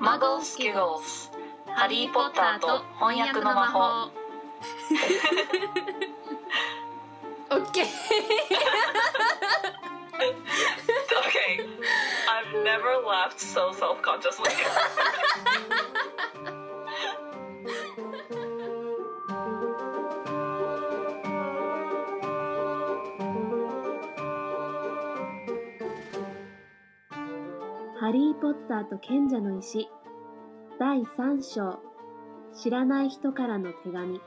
マゴスキゴスハリー・ポッターと翻訳の魔法オッケー Okay I've never laughed so self-consciously「 ー・ポッターと賢者の石」第3章知らない人からの手紙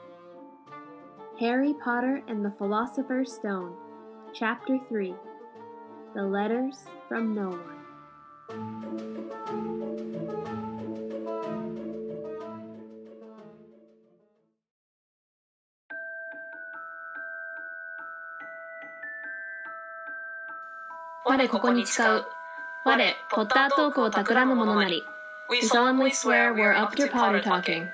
Harry Potter and the Philosopher's Stone Chapter 3 The Letters from No One 我ここに誓う 我ポッタートークを企む者なり We solemnly swear we're up to Potter talking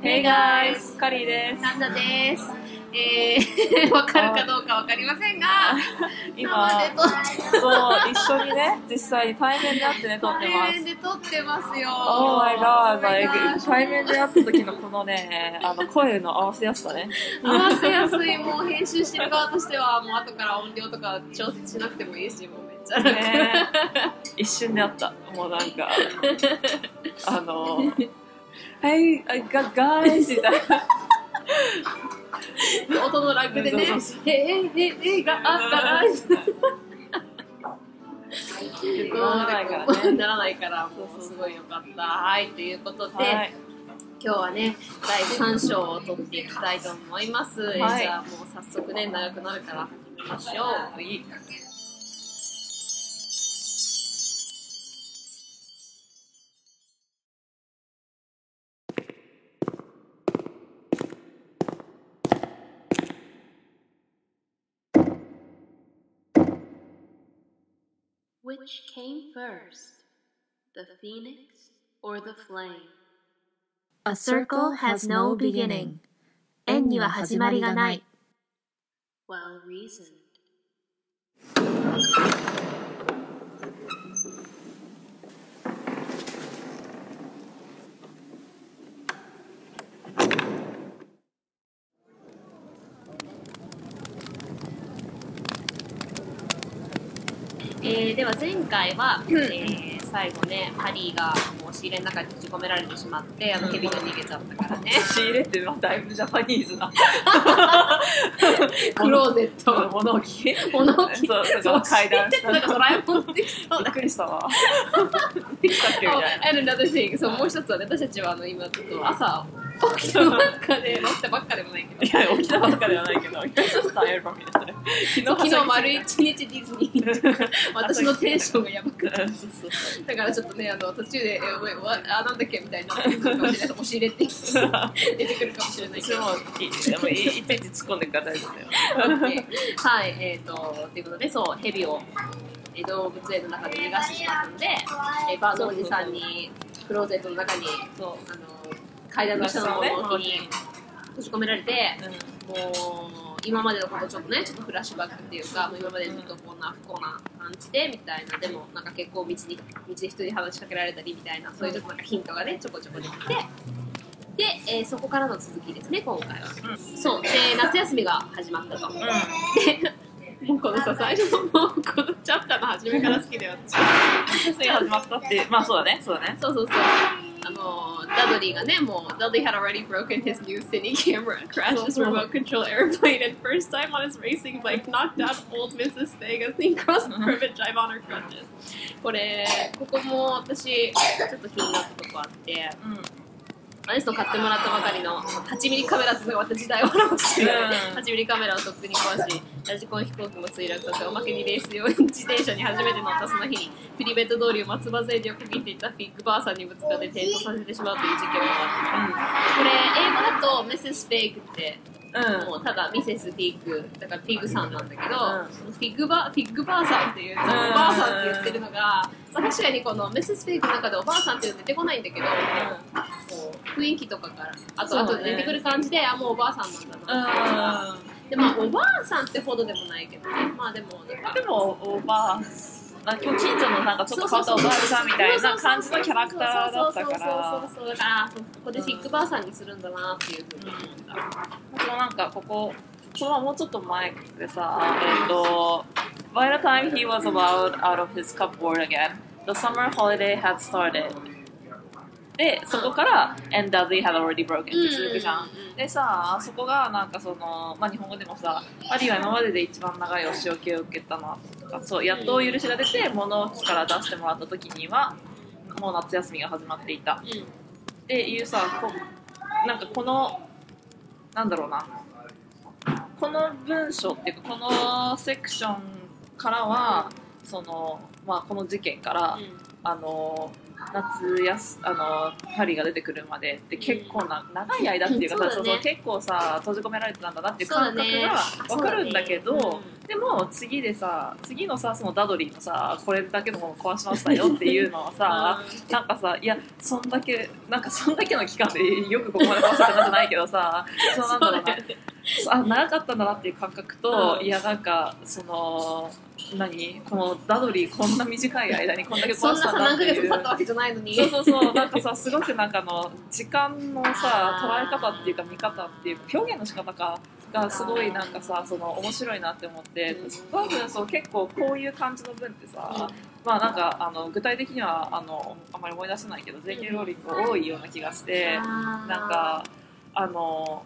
Hey guys! カリーです。サンダです えー、わかるかどうかわかりませんが今、生で撮ってそう、一緒にね、実際に対面で会ってね、撮ってま対面す。で撮ってますよ Oh my god, Oh 対面で会った時のこのね、あの、声の合わせやすさね。合わせやすいもう編集してる側としてはもう後から音量とか調節しなくてもいいしもうめっちゃ楽、ね一瞬で会った。もうなんか、あの、Hey, I got guys! みたいな。音のラグでね。そうそう「ええええがあったら」ならならね。ならないからもうすごいよかった。はいということで、はい。今日はね第3章を取っていきたいと思います、じゃあもう早速ね長くなるから行きましょう Which came first, the phoenix or the flame? A circle has no beginning 円には始まりがない Well reasoned. ーでは前回は、えー最後ねハリーがもう押し入れの中に閉じ込められてしまってあのヘビが逃げちゃったからね仕入れって、まあ、だいぶジャパニーズな。クローゼット物置物置そう、そうら階段知っなんかドラえもんできそうびだっくりしたわ。できたっけみたいな。And another thing そうもう一つはね私たちはあの今ちょっと朝起きたばっかで乗ったばっかでもないけどいや、起きたばっかではないけど、今日ちょっとエルバミですね。昨日丸一日ディズニー 私のテンションがやばくてだからちょっとねあの途中で「え wait, what？あなんだっけ?」みたいな押し入れって 出てくるかもしれないけどいつも いいいいちいち突っ込んでくだよ。OK はいえっ、ー、とということでそうヘビをえー動物園の中で逃がしてしまったので、えーバーのおじさんにクローゼットの中にそう。あの階段の下の物置に閉じ込められてもう今までのことちょっとねちょっとフラッシュバックっていうかもう今までずっとこんな不幸な感じでみたいなでもなんか結構道に道で人に話しかけられたりみたいなそういうちょっとなんかヒントがねちょこちょこ出てきてで、えーそこからの続きですね今回は、そうで夏休みが始まったと、でもうこのさ最初のもうこのチャプターの初めから好きだよ私 うん。次始まったって、まあそうだね、そうだね。そうそうそう。あの、ダドリーがね、もう、ダドリー had already broken his new cine camera and crashed his そうそう remote control airplane and first time on his racing bike knocked out old Mrs. Fig as he crossed the river drive on her crutches. これ、ここも私、ちょっと気になったとこあって、うん。 アニスト買ってもらったばかりの8ミリカメラってまた時代を表している、うん。8ミリカメラをとっくに壊しラジコン飛行機も墜落させおまけにレース用自転車に初めて乗ったその日にプリベット通りを松葉杖でをかけていたフィッグバーさんにぶつかって転倒させてしまうという事件があって。これ英語だと Mrs. Fig ってうん。もうただミセスフィッグだからフィッグさんなんだけど、ん。そのフィッグバフィッグばあさんっていう、ん。おばあさんって言ってるのが、まあ、確かにこのミセスフィッグの中でおばあさんっていうの出てこないんだけど、こう雰囲気とかからあと、あと出てくる感じであもうおばあさんなんだなっていうのがでまあおばあさんってほどでもないけどね。まあでもなんかでもおばあなんか近所のなんかちょっと変わったおばあさんみたいな感じのキャラクターだったから。そうそうそうそう。だからここでフィッグばあさんにするんだなっていうふうに。思った、私もなんかここそのもうちょっと前でさえっ、と By the time he was allowed out of his cupboard again the summer holiday had started でそこから「and Dudley had already broken」って続くじゃん、でさそこがなんかその、まあ、日本語でもさ「ハリーは今までで一番長いお仕置きを受けたな」とかそうやっとお許しが出て物置から出してもらった時にはもう夏休みが始まっていた。うん。っていうさこなんかこのなんだろうな。この文章っていうかこのセクションからはその、まあ、この事件から、あの夏やすあのハリーが出てくるまでって結構な長い間っていうかさ、そうだね。そう結構さ閉じ込められてたんだなっていう感覚が分かるんだけど、そうだね。でも次でさ次のさそのダドリーのさこれだけのもの壊しましたよっていうのはさ、なんかさいやそんだけなんかそんだけの期間でよくここまで壊せたなじゃないけどさ そうなんだろうな あ長かったんだなっていう感覚と、うん。いやなんかその何？このダドリーこんな短い間にこんだけそんなさ壊したんだ何ヶ月っていう。経ったわけじゃないのに。そうそうそう。なんかさ すごくなんかあの時間のさ捉え方っていうか見方っていうか表現の仕方かがすごいなんかさその面白いなって思ってうん。多分そう結構こういう感じの文ってさ、まあなんかあの具体的にはあのあんまり思い出せないけど J.K. ローリング多いような気がしてななんかあの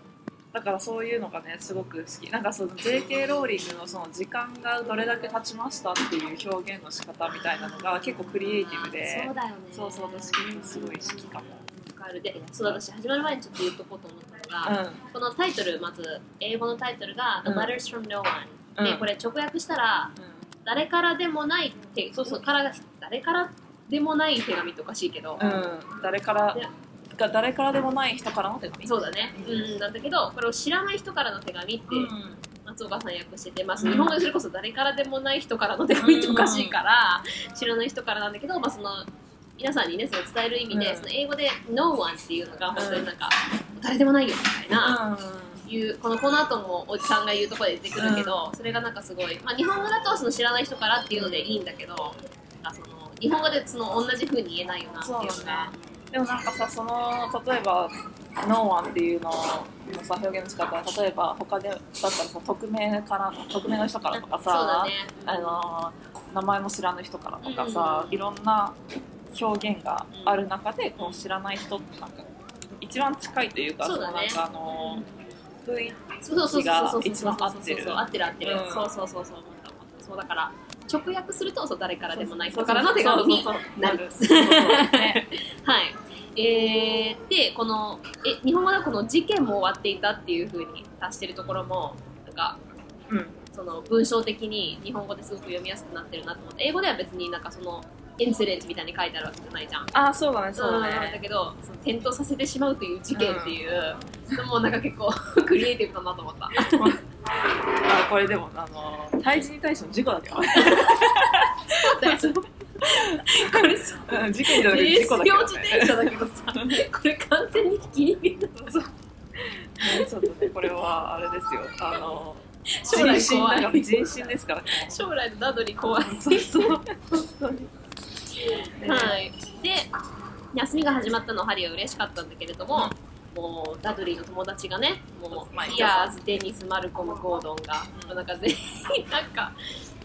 だからそういうのがねすごく好き。なんかその J.K. ローリングのその時間がどれだけ経ちましたっていう表現の仕方みたいなのが結構クリエイティブでそうだよね。そうそう私すごい好きかも。わかる。でそう私始まる前にちょっと言っとこうと思ったのが、うこのタイトルまず英語のタイトルが「The うん。Letters from No One」ん。でこれ直訳したら誰からでもないってそうそうからが誰からでもない手紙っておかしいけど、うん、うん、誰からねが誰からでもない人からの手紙。そうだね、うん、なんだけどこれを知らない人からの手紙ってうん。松岡さん訳してて、まあ、日本語でそれこそ誰からでもない人からの手紙っておかしいから、知らない人からなんだけど、まあ、その皆さんにねその伝える意味で、うん。その英語で「No one」っていうのが本当になんか、誰でもないよみたいな、いうこのこの後もおじさんが言うところで出てくるけど、それがなんかすごい、まあ、日本語だとその知らない人からっていうのでいいんだけど、なんかその日本語でその同じ風に言えないよなっていうのそうが。でもなんかさその例えば「ノーワン」っていうののさ表現の仕方例えば他でだったらさ匿名から匿名の人からとかさ、ね。あの名前も知らぬ人からとかさ、いろんな表現がある中でこの知らない人ってなんか一番近いというかそうだね。のなんかあの雰囲そうそうそうそうそう。一番合ってる。合ってる合ってる、うん。そうそうそうそう。そうだから直訳するとそう誰からでもない人からの手紙になる。はいえー、でこのえ日本語ではこの事件も終わっていたっていうふうに足してるところもなんかうん。その文章的に日本語ですごく読みやすくなってるなと思って英語では別になんかそのインシデントみたいに書いてあるわけじゃないじゃん。あそうだねそうだうんだねけどその転倒させてしまうという事件っていうのもなんか結構 クリエイティブだなと思った。あこれでもあの 対人に対しての事故だけどねこれさうん事件じゃなくて事故だけど用自転車だけどさこれ完全にひき逃げだねちょっとねこれはあれですよあの将来怖い人身ですからね将来のダドリ怖いそうそう本当にはいで休みが始まったのはハリーは嬉しかったんだけれども、もうダドリーの友達がねもうピアーズデニスマルコムゴードンが、もうなんか全員なんか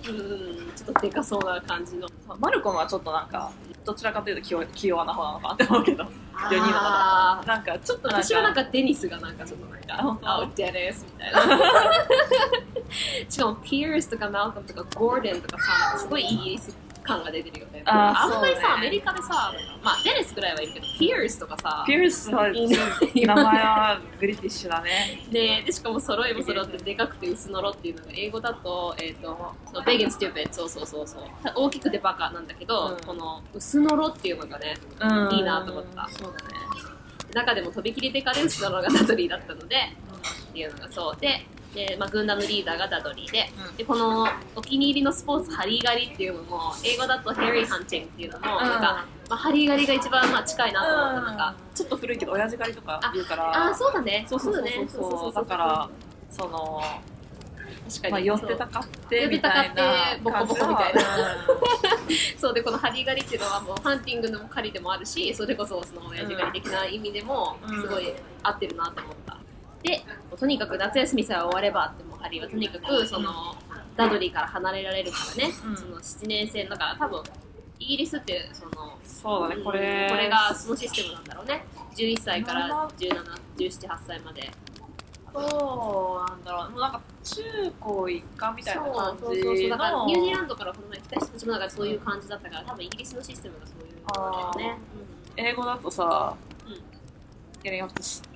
うんちょっとでかそうな感じの。マルコムはちょっとなんかどちらかというと器用器用な方なのかなって思うけど。4人のあ方なんかちょっとなんか私はなんかデニスがなんかちょっとなんあ本当？かあデニスみたいな。しかもピアースとかマルコムとかゴードンとかさすごいイギリス感が出てるよね。あーんまりさ、そうね。アメリカでさまあデニスぐらいはいるけどピアースとかさ。ピアースは名前はブリティッシュだね。ねでしかも揃いも揃ってでかくて薄のろっていうのが英語だと,、えー、とベゲンステューペッそうそうそうそう。大きくてバカなんだけど、うん。この薄のろっていうのがねうん。いいなと思った。そうだね。中でもとびきりでかで薄のろがダドリーだったのでっていうのがそう。でで、まあ、軍団のリーダーがダドリーで,、うん。でこのお気に入りのスポーツハリー狩りっていうのも英語だとヘリーハンティングっていうのも、なんか、まあ、ハリー狩りが一番まあ近いなと思ったなん。か、ちょっと古いけど親父狩りとか言うから。ああそうだね。そうそうそうだね。そうだからその確かに、まあ寄ってたかってみたかってたいなボコボコみたいな。な そうでこのハリー狩りっていうのはもうハンティングの狩りでもあるしそれこそその親父狩り的な意味でもうん。すごい合ってるなと思った、でとにかく夏休みさえ終わればってもうハリーはとにかくそのダドリーから離れられるからね、うん。その7年生だから多分イギリスってそのそうだねこれ。これがそのシステムなんだろうね。11歳から171718歳まで。そうなんだろう。もうなんか中高一貫みたいな感じそうそうそう。だからのニュージーランドからこの前来た人たちもだからそういう感じだったから多分イギリスのシステムがそういうのだよね。英語だとさ、うん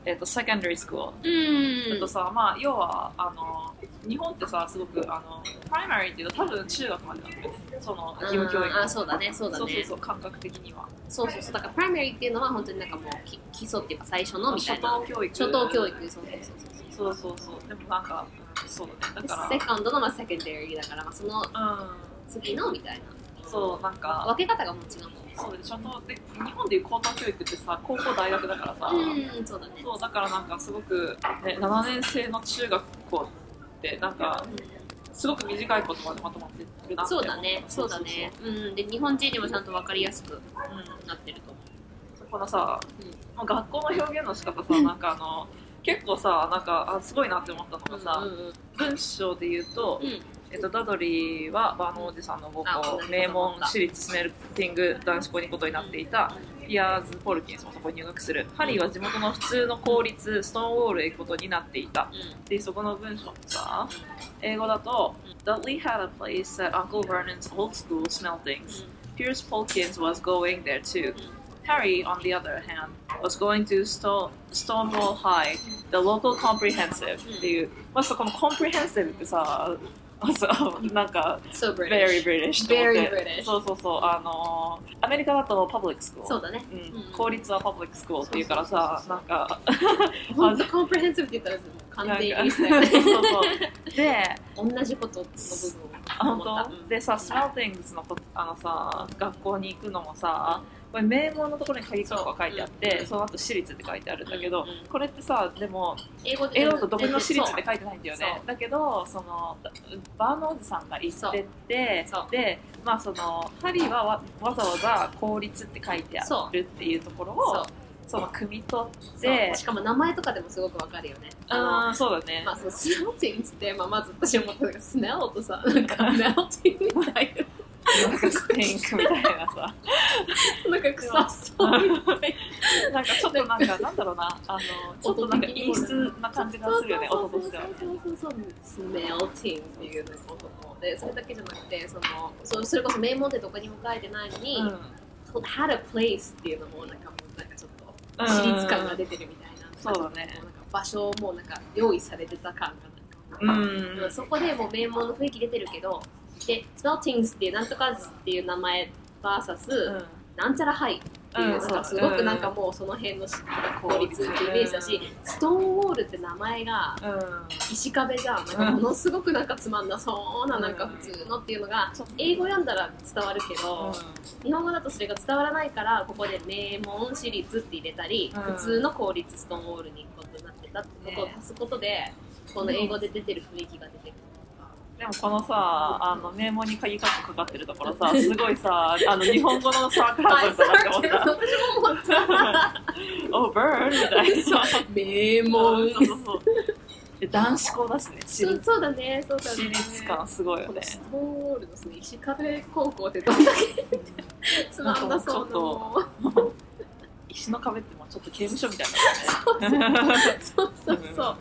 えっと secondary school うん。だとさ、まあ要はあの日本ってさすごくあの primary っていうと多分中学までなんだよね。その義務教育。うんあそうだねそうだね。そうそうそう感覚的には。そうそうそうだから primary っていうのは本当になんかもうき基礎っていうか最初のみた初いな。等教育。初等教育そうそうそうそう。そうそうでもなんか、うんそうだね。だから second のまあ secondary だからまあそのう次のみたいな。んそうなんか。分け方がもう違うもんね。そうで初等で日本でいう高等教育ってさ高校大学だからさ、うんそうだね。そうだからなんかすごく、ね、7年生の中学校ってなんかすごく短い言葉でまとまってるなそうだねそうだね。うんで日本人にもちゃんと分かりやすくそうそうそううんなってると思このさ、うん。まあ学校の表現の仕方さ なんかあの結構さなんかあすごいなって思ったのがさ、うんうんうん。文章で言うと、うんえっと、ダドリーはバーのおじさんの母あ校名門私立スメルティング男子校にことになっていたピアーズ・ポルキンスもそこに入学するハリーは地元の普通の公立ストーンウォールへ行くことになっていたでそこの文章もさ英語だと Dudley had a place at Uncle Vernon's old school Smeltings Pierce Polkins was going there too Harry, on the other hand, was going to Sto- Stonewall High, the local comprehensive っていう、まあ、そこの comprehensive ってさ、そうなんか So very British と思っ Very て British. そうそうそうあのアメリカだと public school そうだね。うん。うん。公立は public school っていうからさなんか 本当コンプレヘンシブって言ったら完全にそうそうで同じことの部分をあ本思った。当でさ、スメルティングスのとあのさ学校に行くのもさ、これ名門のところに鍵括弧が書いてあって、う。ん。その後私立って書いてあるんだけど、これってさ、でも英語で英語だとどこの私立って書いてないんだよね。そ。だけど、そのバーのおじさんが行ってってで、まあそのハリーはわわざわざ公立って書いてあるっていうところを、その汲み取って、しかも名前とかでもすごくわかるよね。あのあーそうだね。まあ、そうスメルティングって、まあ、まず私思ったのがスメルとさなんかメルティングみたいなんかスペインクみたいなさ。ななんか臭そう。なんかちょっとなんかなんだろうな。あのちょっとなんか陰湿な感じがするよね。音として。はそうそうそう。そう。スメルティングっていうのこともで。それだけじゃなくてそのそうそれこそ名門ってどこにも書いてないのに、そう had a place っていうのもなんかもうなんかちょっとうん私立感が出てるみたいな、そうだね。なんか場所もなんか用意されてた感がうなんか、んうん。そこでもう名門の雰囲気出てるけどでスメルティングスっていうなんとかズっていう名前 VS、なんちゃらハイっていう、うんすごくなんかもうその辺の効率っていうイメージだし、ストーンウォールって名前がうん。石壁じゃん。なんかものすごくなんかつまんなそうななんか普通のっていうのが英語読んだら伝わるけど、日本語だとそれが伝わらないからここで名門私立って入れたり、うん。普通の公立ストーンウォールに行くことになってたってことを足すことで、この英語で出てる雰囲気が出てくる。でもこのさあの名門に鍵カッコかかってるところさ すごいさあの日本語のサー クルはい、だなって思っ私も思った。たおブーンみたいな。名そう門。そうそうで男子校だしね私そう立そうだね、そうだね。私立感すごいよね。ストーンウォールのその石壁高校ってどんだけつまんなそうなの。石の壁ってもうちょっと刑務所みたいなね。そうそうそ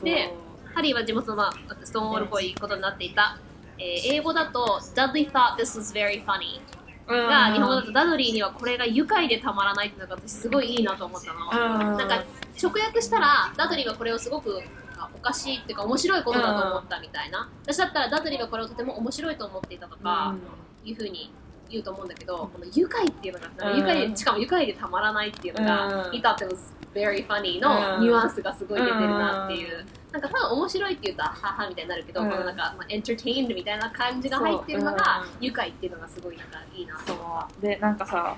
う。でハリーは地元のまあストーンウォールっぽいことになっていた。えー英語だと Dudley thought this was very funny うん。が日本語だとダドリーにはこれが愉快でたまらないっていうのが私すごいいいなと思ったの。うん。なんか直訳したらダドリーがこれをすごくあおかしいっていうか面白いことだと思ったみたいな、私だったらダドリーがこれをとても面白いと思っていたとか、いうふうに言うと思うんだけど、この愉快っていうのが、うん。愉快でしかも愉快でたまらないっていうのが、うん。He thought it was very funny のうん。ニュアンスがすごい出てるなっていう、なんか多分面白いって言うとははみたいになるけど、うん。このなんか、まあ、エンターテインみたいな感じが入ってるのが、愉快っていうのがすごいなんかいいなそう。でなんかさ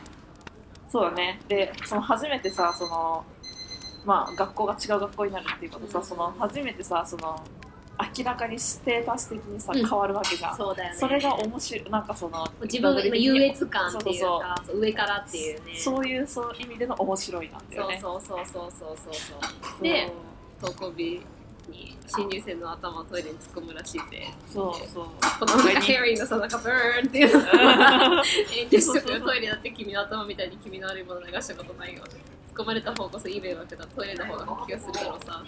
そうだね。でその初めてさそのまあ学校が違う学校になるっていうことさ、うん。その初めてさその明らかにステータス的にさ、うん変わるわけじゃん。そうだよね。それが面白い。なんかその自分の優越感っていうかそう上からっていうね。そういうそう意味での面白いなんだよね。そうそうそうそうそうそう。で投稿日に新入生の頭をトイレに突っ込むらしいで。そうそう。このなんかヘリーのさなん。かブーンっていうのが炎上してくるトイレだって君の頭みたいに君の悪いもの流したことないよ。って突っ込まれた方こそいい迷惑だ。トイレの方が気がするだろうさ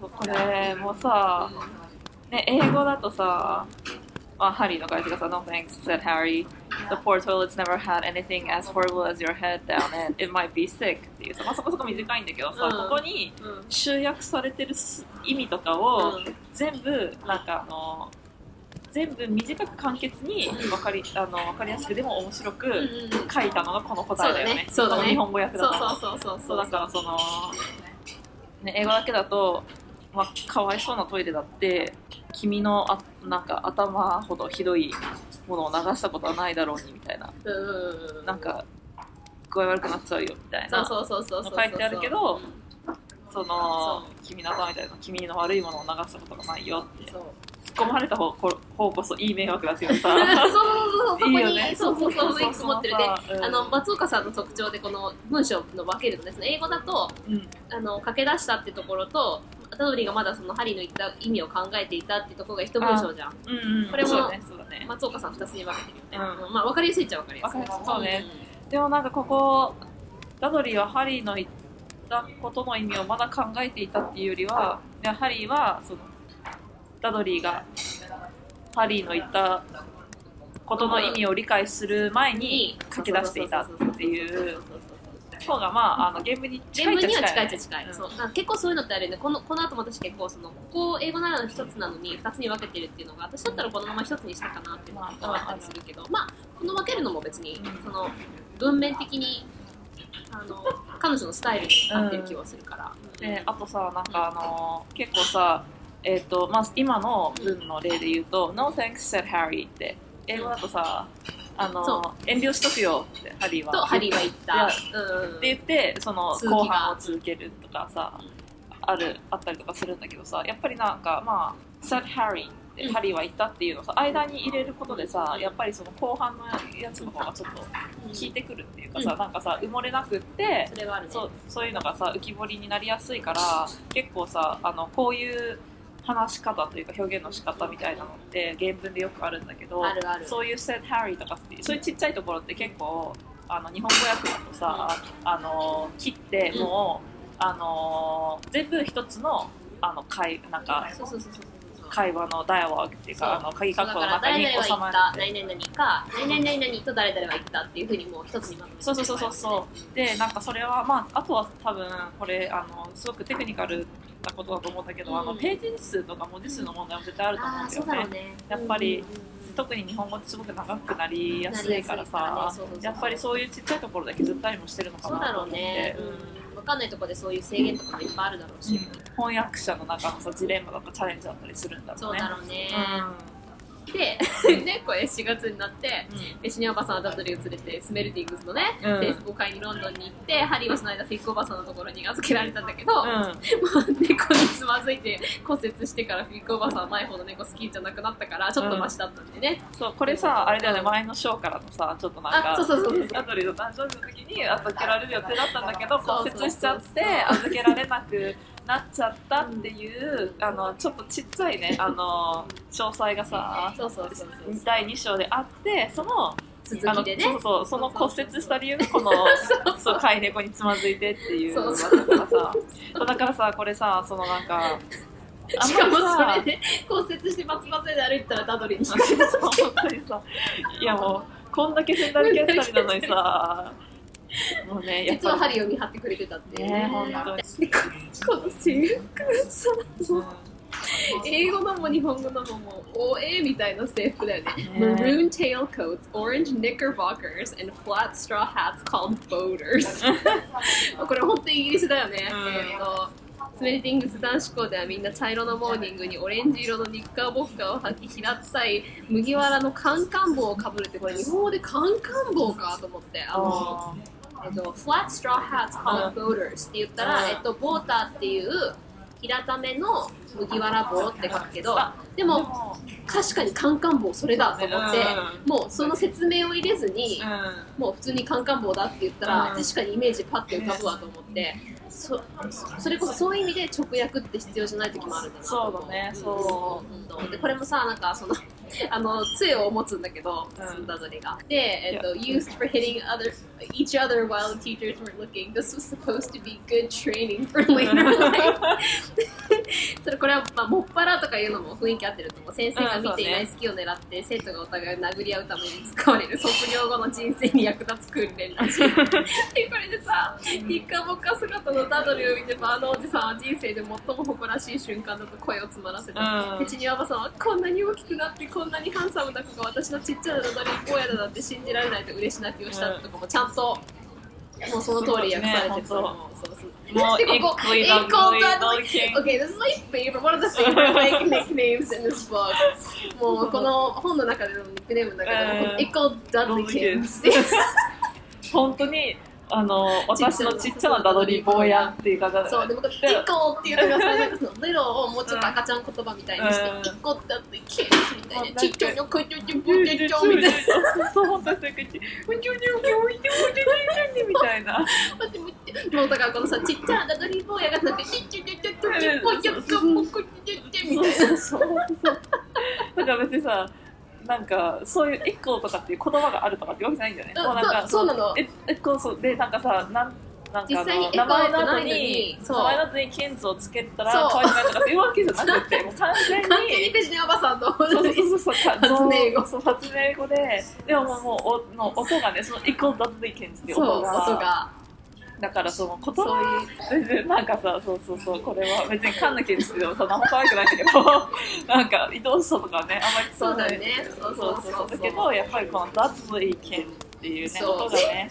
これもさ、ね、英語だとさ、まあ、ハリーの会社がさ、No thanks, said Harry. The poor toilets never had anything as horrible as your head down and it might be sick っていうさ、まあ、そこそこ短いんだけどさ、うん。ここにうん。集約されてるす意味とかをうん。全部、なんかあの、全部短く簡潔に分かりあの分かりやすくでも面白く書いたのがこの答えだよね。そうだね。そうだね。日本語訳だと。そうそうそうそうそうだからその、ね、英語だけだと、まあ、かわいそうなトイレだって君のあなんか頭ほどひどいものを流したことはないだろうにみたいな。うんうんうんなんか具合悪くなっちゃうよみたいなそうそうそうそうそう書いてあるけどうん。その君の頭みたいな君の悪いものを流したことがないよって。そう。突っ込まれた方こ方こそいい迷惑だっていうのさ そうそうそうそこにいいよね。そうそうそうそうそうってるで、うん。あの松岡さんの特徴でこの文章の分けるとですね。英語だとうん。あの駆け出したってところとタドリーがまだそのハリーの言った意味を考えていたってところが一文章じゃん。うんうんこれも松岡さん2つに分けてるよね、うまあ分かりやすいっちゃ分かりやすい。分かりやすい。そうね。でもなんかここダドリーはハリーの言ったことの意味をまだ考えていたっていうよりはでハリーはそのダドリーがハリーの言ったことの意味を理解する前に書き出していたっていう。方がまああの原文に近いっちゃ近近いよねいっ近い、そうなんか結構そういうのってあるよね。このこの後も私結構そのここ英語ならの一つなのに二つに分けてるっていうのが私だったらこのまま一つにしたかなっていうのがあったりするけどまあこの分けるのも別にうん。その文面的にあの彼女のスタイルに合ってる気はするから、であとさなんかあの結構さえっ、とまあ今の文の例で言うと「No thanks said Harry」って。英語だとさあその遠慮しとくよってハリーは。とハリーは言った、うん。って言ってその後半を続けるとかさあるあったりとかするんだけどさやっぱりなんかまあ「said Harry」ってうん。ハリーは言ったっていうのをさ間に入れることでさやっぱりその後半のやつの方がちょっと効いてくるっていうかさ、うん。なんかさ埋もれなくってそれはあるね。そうそういうのがさ浮き彫りになりやすいから結構さあのこういう話し方というか表現の仕方みたいなのって原文でよくあるんだけどそういう「said Harry」とかっていうそういうちっちゃいところって結構あの日本語訳だとさ、あの切ってもう、あの全部一つのあの会なんかそうそうそうそうそう。会話のダイアログっていうかあの鍵括弧の中に収まるった。何々々か何々々と誰々は言ったっていうふうにもう一つにまとめてそう。そうそうそうそう。でなんかそれはまああとは多分これあのすごくテクニカルなことだと思うんだけど、うん。あのページ数とか文字数の問題も絶対あると思うんだよねそうだろうねやっぱりうんうんうん。特に日本語ってすごく長くなりやすいからさやっぱりそういうちっちゃいところで削ったりもしてるのかそうだろうなと思ってね、うん、分かんないところでそういう制限とかもいっぱいあるだろうし、翻訳者の中のさジレンマとかチャレンジだったりするんだろそううねだろうね、うで ねこれ4月になってん。でシニアおばさんはダドリーを連れてスメルティングスのね、うん。制服を買いにロンドンに行ってハリーはその間フィックおばさんのところに預けられたんだけど、うん。もう猫につまずいて骨折してからフィックおばさんは前ほど猫好きじゃなくなったからちょっとマシだったんでね、そうこれさあれだよね前のショーからのさちょっとなんかあそうそうそうそうアドリーの誕生日の時に預けられる予定だったんだけど骨折しちゃって預けられなくなっちゃったっていうあのちょっとちっちゃいね あの詳細がさそうそうそうそう第2章であってその続きでね。そうそうその骨折した理由がこのそう飼い猫につまずいてっていうそうそだからさ。だからさこれさそのなんかあんしかもそれで骨折してバツバツで歩いてたらダドリーにそう本当にさ。いやもうこんだけ踏んだり蹴ったりなのにさ もうね実はぱハリーを見張ってくれてたっていう。ね本当に。でここの制服さり、うん英語のも日本語のももう OA みたいな制服だよね。ね。Maroon tailcoats, orange knickerbockers, and flat straw hats called boaters. これ本当にイギリスだよね。うん。えっとスメルティングス男子校ではみんな茶色のモーニングにオレンジ色のニッカーボッカーを履き平ったい麦わらのカンカン帽をかぶるってこれ日本語でカンカン帽かと思ってあのあえっと、flat straw hats called って言ったら、うん。えっと、ボーターっていう平ための麦わら帽って書くけど、でもも確かにカンカン帽それだと思って、うもうその説明を入れずに、うん。もう普通にカンカン帽だって言ったら、うん。確かにイメージパッて浮かぶわと思って、そそれこそそういう意味で直訳って必要じゃない時もあるんだなそうだねそう。ん。でこれもさなんかその あの杖を持つんだけど、うん。ダドリが。で、えっと used for hitting other each other while the teachers were looking. This was supposed to be good training for later life. それこれは、まあ、もっぱらとかいうのも雰囲気合ってると思う。先生が見ていない隙を狙って、生徒がお互いを殴り合うために使われる。卒業後の人生に役立つ訓練らしい。でこれでさ日課ぼっか姿のダドリを見てばあのおじさんは人生で最も誇らしい瞬間だと声を詰まらせた、うん。ペチニアおばさんはこんなに大きくなってこんなにハンサムな子が私のちっちゃなダドリー坊やだなんて信じられないと嬉し泣きをしたとかもちゃんともうその通り訳されてるそう Okay, this is my favorite, one of the favorite like nicknames in this book. もうこの本の中でのニックネームの中でも、うん。Equal Dudley Dudley King っていう本当にあの私のちっちゃなダドリー坊やっていう方だそう、でもこれ、で Equal っていうのがさ、なんかその little をもうちょっと赤ちゃん言葉みたいにして、うん Equal Dudley King みたいな、うんちっちゃいのこうやってボケちゃうみたいな。そうそう本当にそういう感じみたいな待って待ってもうだからこのさ、ちっちゃなダドリー坊やがなんか、ちっちゃいちっちゃいちっちゃいぽいやつがもうこうやってみたいな。そうそうだから別にさなんかそういうエコーとかっていう言葉があるとかってわけじゃないんだよね。うんもうなんかそうなの。えエコーそうでなんかさなんなんか名前の後に名前の後にケンズをつけたら可愛くないとかっていうわけじゃなくてもう完全に完全にペジネおばさんのそうそうそうそうか発明語。そう発明語ででももうもうおの音がねそのエコーダッドリーケンズっていうそう、音が。だからその言葉いう。なんかさそうそうそうこれは別にカンナケンズでもさ何も可愛くないんだけど なんか愛おしさとかねあんまりそうだよね。そうそうそうだけどやっぱりこのダッドリーケンズっていうねそう。音がね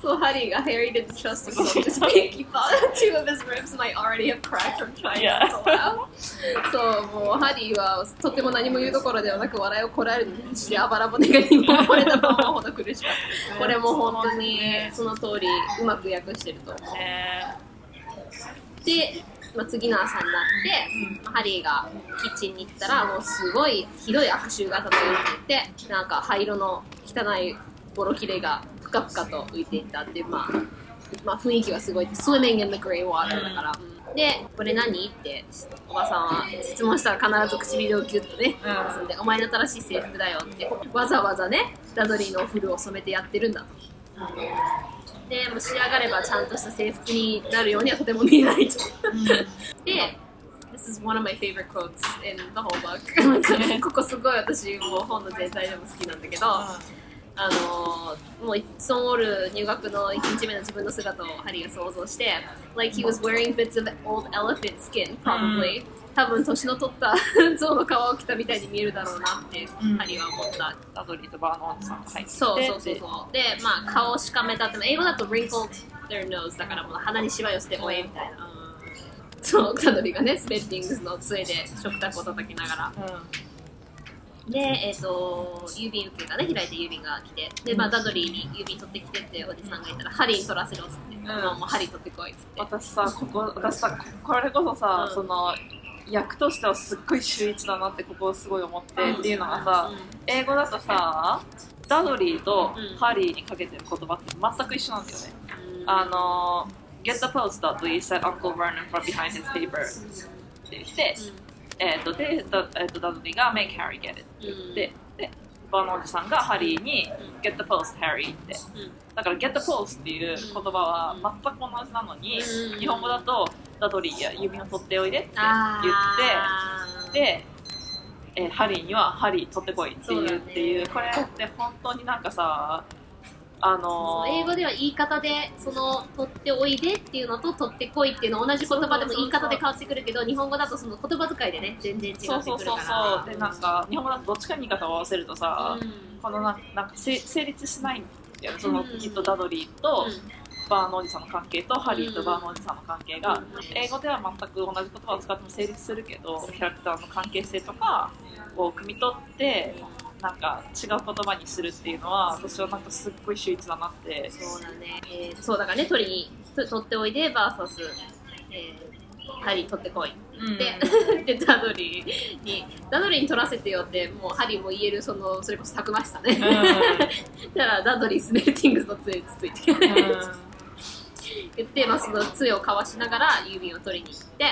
そう、ハリーが Harry didn't trust him enough to speak. He thought two of his ribs might already have cracked from trying Yeah. to laugh. そう、もうハリーはとても何も言うどころではなく笑いをこらえるのに必死であばら骨が二本も折れたと思うほど苦しかった。これも本当にその通りうまく訳してると思う。ねで、まあ、次の朝になって、まあハリーがキッチンに行ったらもうすごいひどい悪臭が漂っていてなんか灰色の汚いボロキレがふかふかと浮いていったっていう、まあ、まあ雰囲気はすごい swimming in the grey water だから、うん。でこれ何？っておばさんは質問したら必ず唇をギュッとね、うん。結んでお前の新しい制服だよってわざわざねダドリーのお風呂を染めてやってるんだと。でもう仕上がればちゃんとした制服になるようにはとても見えないと。で、This is one of my favorite quotes in the whole book. ここすごい私もう本の全体でも好きなんだけど、あのーもうソンオール入学の1日目の自分の姿をハリーが想像して、like he was wearing bits of old elephant skin, probably. 多分年の取った象の皮を着たみたいに見えるだろうなって、うんハリーは思った。ダドリーとバーノードさんが入っててそうそうそうそう。で、まあ、顔をしかめたって、英語だと wrinkled their nose だからもう鼻にしわ寄せておえみたいな。そう、タドリがね、スペッティングスの杖で食卓を叩きながら。で、えっ、と、郵便受けがね、開いて郵便が来て、で、まあ、ダドリーに郵便取ってきてっておじさんがいたら、ハリーに取らせろっつって、ん。もうもうハリー取ってこいっつって。私さここ私さこれこそさ、うん。その役としてはすっごい秀逸だなってここをすごい思って、っていうのがさ、英語だとさダドリーとうん。ハリーにかけてる言葉って全く一緒なんだよね、うん。あの Get the post Dudley said Uncle Vernon from behind his paper. って言って、えっとでダ,、えー、とダドリーが Make Harry get it って言って、でバーのおじさんがハリーに Get the post Harry って。うん。だから Get the post っていう言葉は全く同じなのに、うん。日本語だとダドリーや郵便を取っておいでってあ言ーってで、えーハリーにはハリー取ってこいっていうっていうこれって本当になんかさあそのう英語では言い方でその取っておいでっていうのと取ってこいっていうの同じ言葉でも言い方で変わってくるけど日本語だとその言葉遣いでね全然違ってくるから。そうそうそうそう。でなんか日本語だとどっちかに言い方を合わせるとさ、う。んこのなんなんかせ成立しないんだよねそのうんきっとダドリーとバーのおじさんの関係とハリーとバーのおじさんの関係が英語では全く同じ言葉を使っても成立するけどキャラクターの関係性とかを汲み取ってなんか違う言葉にするっていうのは私はなんかすっごい秀逸だなって。そうだね、えーそうだからね取りにと取っておいで VS、えー、ハリー取ってこい。うん。で でダドリーにダドリーに取らせてよってもうハリーも言えるそのそれこそたくましさね、だからダドリースメルティングスの杖つついて。言って、まあ、その杖を交わしながら郵便を取りに行って、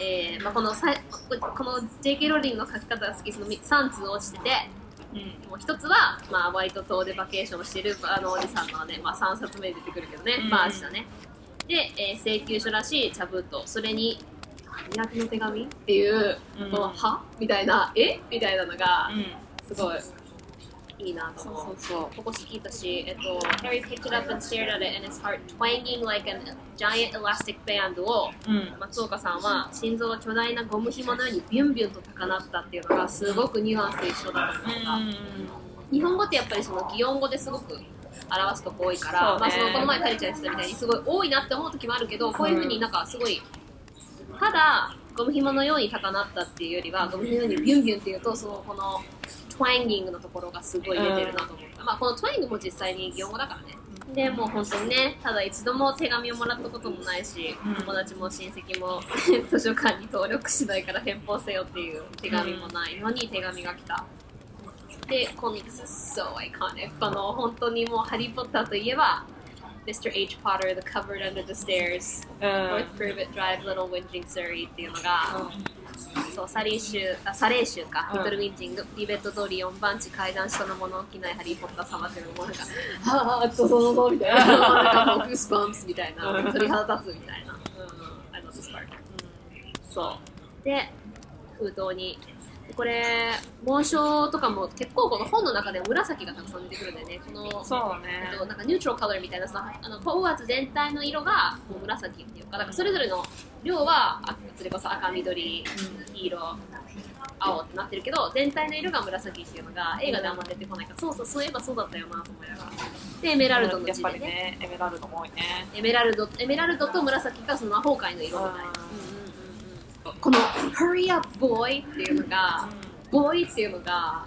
えーまあ、このこの JK ローリングの書き方が好き。その3通落ちててもう一つは、まあ、ワイト島でバケーションをしてるあのおじさんのね、まあ、3冊目に出てくるけどね、うん。バージだね。で、えー請求書らしい茶封筒。それに苦手の手紙？っていう、うん。このは？みたいなえ？みたいなのがうん。すごいいいなとそう。思うそうそう。ここ好きだし、えっと、Harry picked it up and stared at it and his heart twanging like a giant elastic band をうん。松岡さんは心臓が巨大なゴム紐のようにビュンビュンと高鳴ったっていうのがすごくニュアンス一緒だと思った、日本語ってやっぱりその擬音語ですごく表すとこ多いから、ね。まあ、そのこの前カリちゃん言ってたみたいにすごい多いなって思う時もあるけどこういうふうになん。かすごいただゴム紐のように高鳴ったっていうよりはゴム紐のようにビュンビュンっていうとそのこのトワンギングのところがすごい出てるなと思った、まあ、このトワンギングも実際に擬音語だからね。でもう本当にねただ一度も手紙をもらったこともないし、うん。友達も親戚も 図書館に登録しないから返報せよっていう手紙もないのに手紙が来た。で、コミックス so iconic この本当にもうハリー・ポッターといえば Mr. H. Potter, The Cupboard Under the Stairs うん。North Privet Drive, Little Whinging Surrey っていうのが、そうサリー州あサレー州か、うん。リトルウィンジング。リベット通り4番地階段下の物置ないハリー・ポッター様っていうのもなんかはあどうぞどうぞみたいな。なんかグースバンプスみたいな。うん。鳥肌立つみたいな、うん、I love this part そう。で封筒にこれ紋章とかも結構この本の中でも紫がたくさん出てくるんだよね。このそうね。えっと、なんかニュートラルカラーみたいなそのあのホーワーツ全体の色がもう紫っていうかだからそれぞれの量はあそれこそ赤緑黄色青ってなってるけど全体の色が紫っていうのが映画であんま出てこないからそうそうそういえばそうだったよなと思いながら。でエメラルドのやっぱり字でねねエメラルドも多いね。エメラルドエメラルドと紫がその魔法界の色みたいな、うんこの「Hurry up boy」っていうのが「ボーイ」っていうのが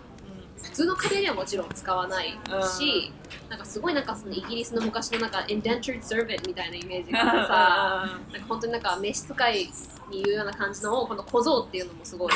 普通の家庭ではもちろん使わないし、なんかすごいなんかそのイギリスの昔のなんか indentured servant みたいなイメージがさ、なんか本当になんか召使いに言うような感じのをこの小僧っていうのもすごい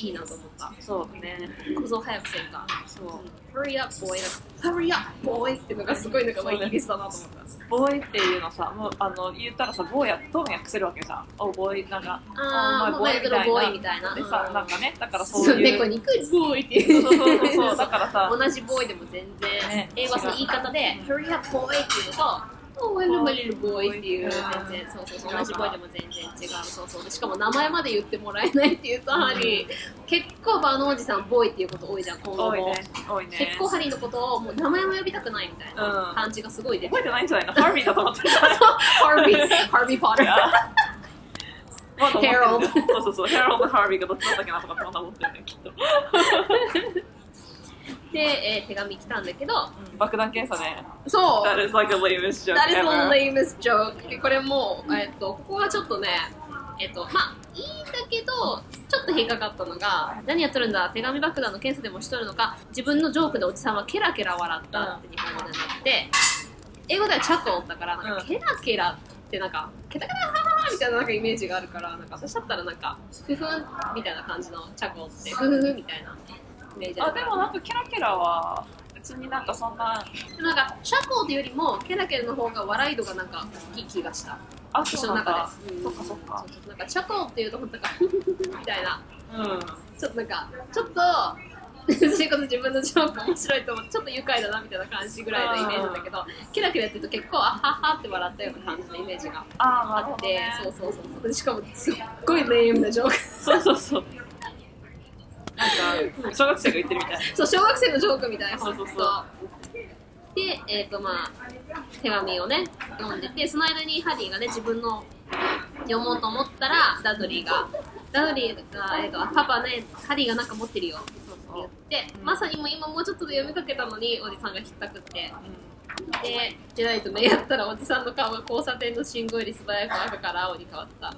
いいなと思った。そうね。小僧早くせんか。そう Hurry up boy. Hurry up boy ってのがすごいなんかまあイギリスだなと思った。ボーイっていうのさもうあの言ったらさボーイやどうも訳せるわけじゃん。おボーイなんかあー、おもうマイクロボーイみみたいな。でさうん。なんかねだからそそう。ういうボーイっていう。そうそうそうそう。だからさ同じボーイでも全然、ね英語の言い方で、Hurry up boy っていうのと、Oh, little boy っていう、全然、そうそうそう、同じボーイでも全然違う、そうそう。でしかも名前まで言ってもらえないっていうと、ハリー、結構バーのおじさん、ボーイっていうこと多いじゃん、今後も。多いね。結構ハリーのことをもう名前も呼びたくないみたいなうん。感じがすごい出て。覚えてないんじゃないの？ハービーだと思ってる。ハービー、ハービー・ポッター。まだ思ってる。Harold そうそうそう。ヘロード・ハービーがどっちだったっけなとかってまだ思ってるねきっとで、えー手紙来たんだけど、爆弾検査ね。そう。That is like a lamest joke That is ever. lamest joke. でこれもう、えっと、ここはちょっとね、えっと、まあ、いいんだけど、ちょっと引っかかったのが、何やっとるんだ、手紙爆弾の検査でもしとるのか、自分のジョークでおじさんはケラケラ笑ったって日本語でなって、英語ではチャコだから、なんかうん。ケラケラってなんか、ケタケタハハハみたいななんかイメージがあるから、なんか私だったらなんか、ふふんみたいな感じのチャコって、ふふふみたいなイメージああでもなんかキラキラは別になんかそんな。なんか、チャコっていうよりも、ケラケラの方が笑い度がなんか大きい気がした。あ私のそうなんだ。中で。うん。そっかそっか。なんか、チャコっていうと、なんか、ふふふみたいな。うん。ちょっとなんか、ちょっと、それこそ自分のジョーク面白いと思って、ちょっと愉快だなみたいな感じぐらいのイメージだけど、キラキラやってると結構、あははって笑ったような感じのイメージがあって、ね。そうそうそうそう。しかも、すっごいレイムなジョーク。そうそうそうなんか小学生が言ってるみたい。そう、小学生のジョークみたいな、そうそうそう。で、えっ、とまあ、手紙をね、読んでて、その間にハリーがね、自分の読もうと思ったら、ダドリーが、ダドリーが、えっ、と、パパね、ハリーがなんか持ってるよって言って、まさにもう今もうちょっとで読みかけたのに、おじさんがひったくって、で、ジェライと目やったら、おじさんの顔が交差点の信号より素早く赤から青に変わった。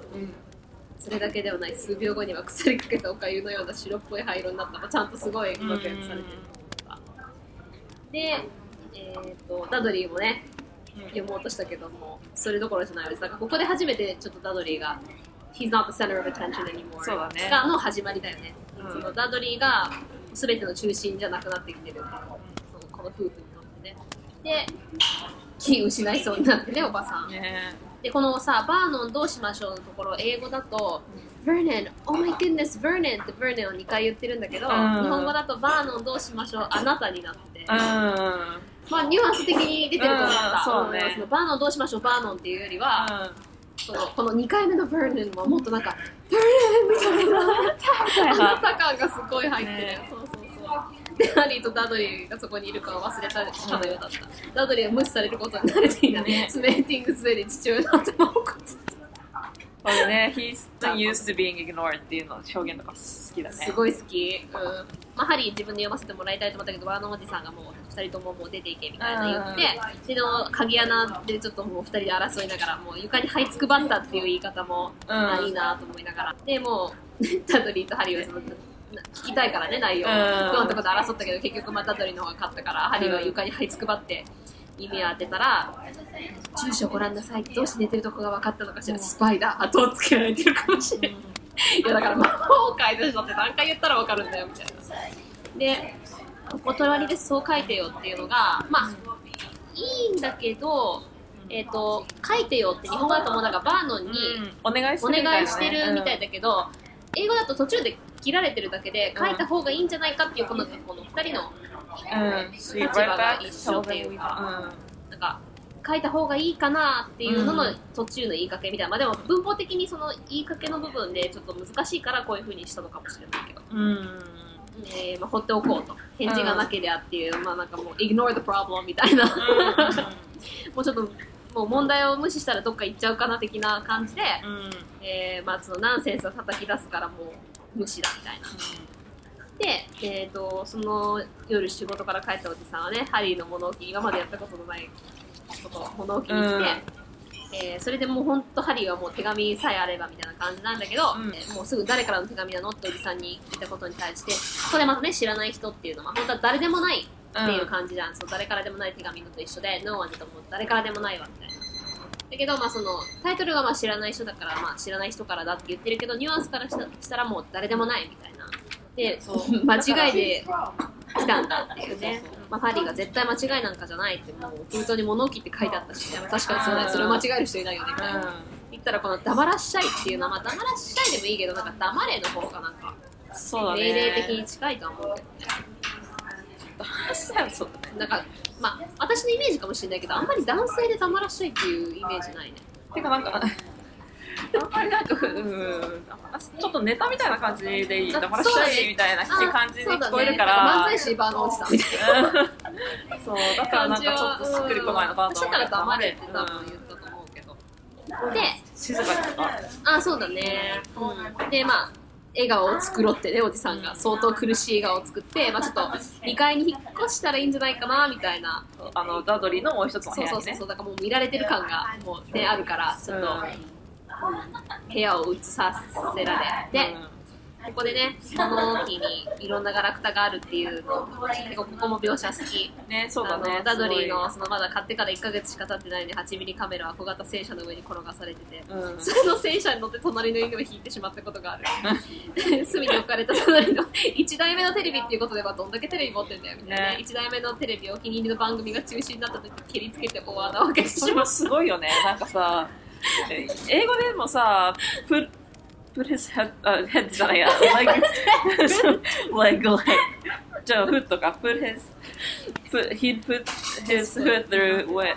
それだけではない、数秒後には腐りかけたおかゆのような白っぽい灰色になった。ちゃんとすごいうまく訳されてる。で、えっ、と、ダドリーもね、読もうとしたけども、それどころじゃないです。だからここで初めてちょっとダドリーが、He's not the center of attention anymore そうだねがの始まりだよね。うんそのダドリーが全ての中心じゃなくなってきてる。そのこの夫婦にとってね。で、気失いそうになってね、おばさん。ねで、このさ、バーノンどうしましょうのところ、英語だと、Vernon, oh my goodness, Vernon って Vernon を2回言ってるんだけど、うん。日本語だとバーノンどうしましょう、あなたになって。うん。まあ、ニュアンス的に出てると思った。うん。そうね。のバーノンどうしましょう、バーノンっていうよりは、そのこの2回目の Vernon はもっとなんか、Vernon みたいな、あなた感がすごい入ってる。ね。そうそうそう。で、ハリーとダドリーがそこにいるかを忘れたかのようだった。ダドリーは無視されることに慣れていた。ねスメーティングスでに父親の頭をこつこれね He's not used to being ignored っていうの表現とか好きだねすごい好き。うん。まあ、ハリー自分で読ませてもらいたいと思ったけど、ワーノンおじさんがもう二人とももう出ていけみたいな言って、での鍵穴でちょっともう二人で争いながら、もう床に這いつくばったっていう言い方も、うんあいいなと思いながら。で、もう、ダドリーとハリーはその、な聞きたいからね、内容を。うんどうなったこと争ったけど、結局まあダドリーの方が勝ったから、ハリーは床に這いつくばって、耳を当てたら、住所ご覧なさい。どうして寝てるとこが分かったのかしら。スパイだ。後をつけられてるかもしれない。いやだから魔法を解除しろって何回言ったら分かるんだよみたいな。で、お隣でそう書いてよっていうのが、まあ、いいんだけど、えっ、と、書いてよって日本語だともうなんかバーノンにお願いしておるみたいなね願いしてるみたいだけど、英語だと途中で切られてるだけで書いた方がいいんじゃないかっていうこのこの2人のうん。立場が一緒っていうかなんか書いた方がいいかなっていうののうん途中の言いかけみたいな、まあでも文法的にその言いかけの部分でちょっと難しいからこういう風にしたのかもしれないけど、うん。うんえーまあ、放っておこうと。返事がなけりゃっていう、まあなんかもう ignore the problem みたいな。もうちょっともう問題を無視したらどっか行っちゃうかな的な感じで、うん。えーまあそのナンセンスを叩き出すからもう無視だみたいな。で、えー、とその夜仕事から帰ったおじさんはねハリーの物置今までやったことのないことを物置に来て、うん。えーそれでもう本当ハリーはもう手紙さえあればみたいな感じなんだけど、うん。えーもうすぐ誰からの手紙なのっておじさんに聞いたことに対してここでまたね知らない人っていうのは本当は誰でもないっていう感じじゃん、そう誰からでもない手紙のと一緒で「No one」とも誰からでもないわみたいなだけど、まあ、そのタイトルがまあ知らない人だから、まあ、知らない人からだって言ってるけどニュアンスからしたらもう誰でもないみたいな。でそう間違いで来たんだっていうね。まあ、ハリーが絶対間違いなんかじゃないってもう封筒に物置って書いてあったし、確かにそうだよ。それを間違える人いないよねみたいな。言ったらこの黙らっしゃいっていうのは、まあ、黙らっしゃいでもいいけどなんか黙れの方がなんか命令的に近いとは思うけどねそうだねなんかまあ私のイメージかもしれないけどあんまり男性で黙らっしゃいっていうイメージないね。てかなんかあんまりなんか、うん、ちょっとネタみたいな感じでいい黙らっしゃいみたいな感じで聞こえるから、漫才師バーのおじさんみたいなそうだからなんかちょっとしっくりこないのかなと思って私だから黙れって多分言ったと思うけど、で静かにとか。あそうだね、うん、でまあ笑顔を作ろうってねおじさんが。相当苦しい笑顔を作って、まあ、ちょっと2階に引っ越したらいいんじゃないかなみたいな。あのダドリーのもう一つの部そう屋にね。そうそうそうだからもう見られてる感がもうねあるからちょっと、部屋を移させられて、ここでね、その時にいろんなガラクタがあるっていうの、結構ここも描写好き。うんねそうだねダドリーのすそのまだ買ってから1ヶ月しか経ってないのに8ミリカメラは小型戦車の上に転がされてて、うんその戦車に乗って隣の犬を引いてしまったことがある。隅に置かれた隣の1台目のテレビっていうことではどんだけテレビ持ってんだよみたいな、ね1台目のテレビお気に入りの番組が中止になった時蹴りつけて大穴を開けてそれもしまう。すごいよねなんかさえ英語でもさ put his head、uh, head じゃないや like like like じゃあ foot とか put his put he'd put his foot through when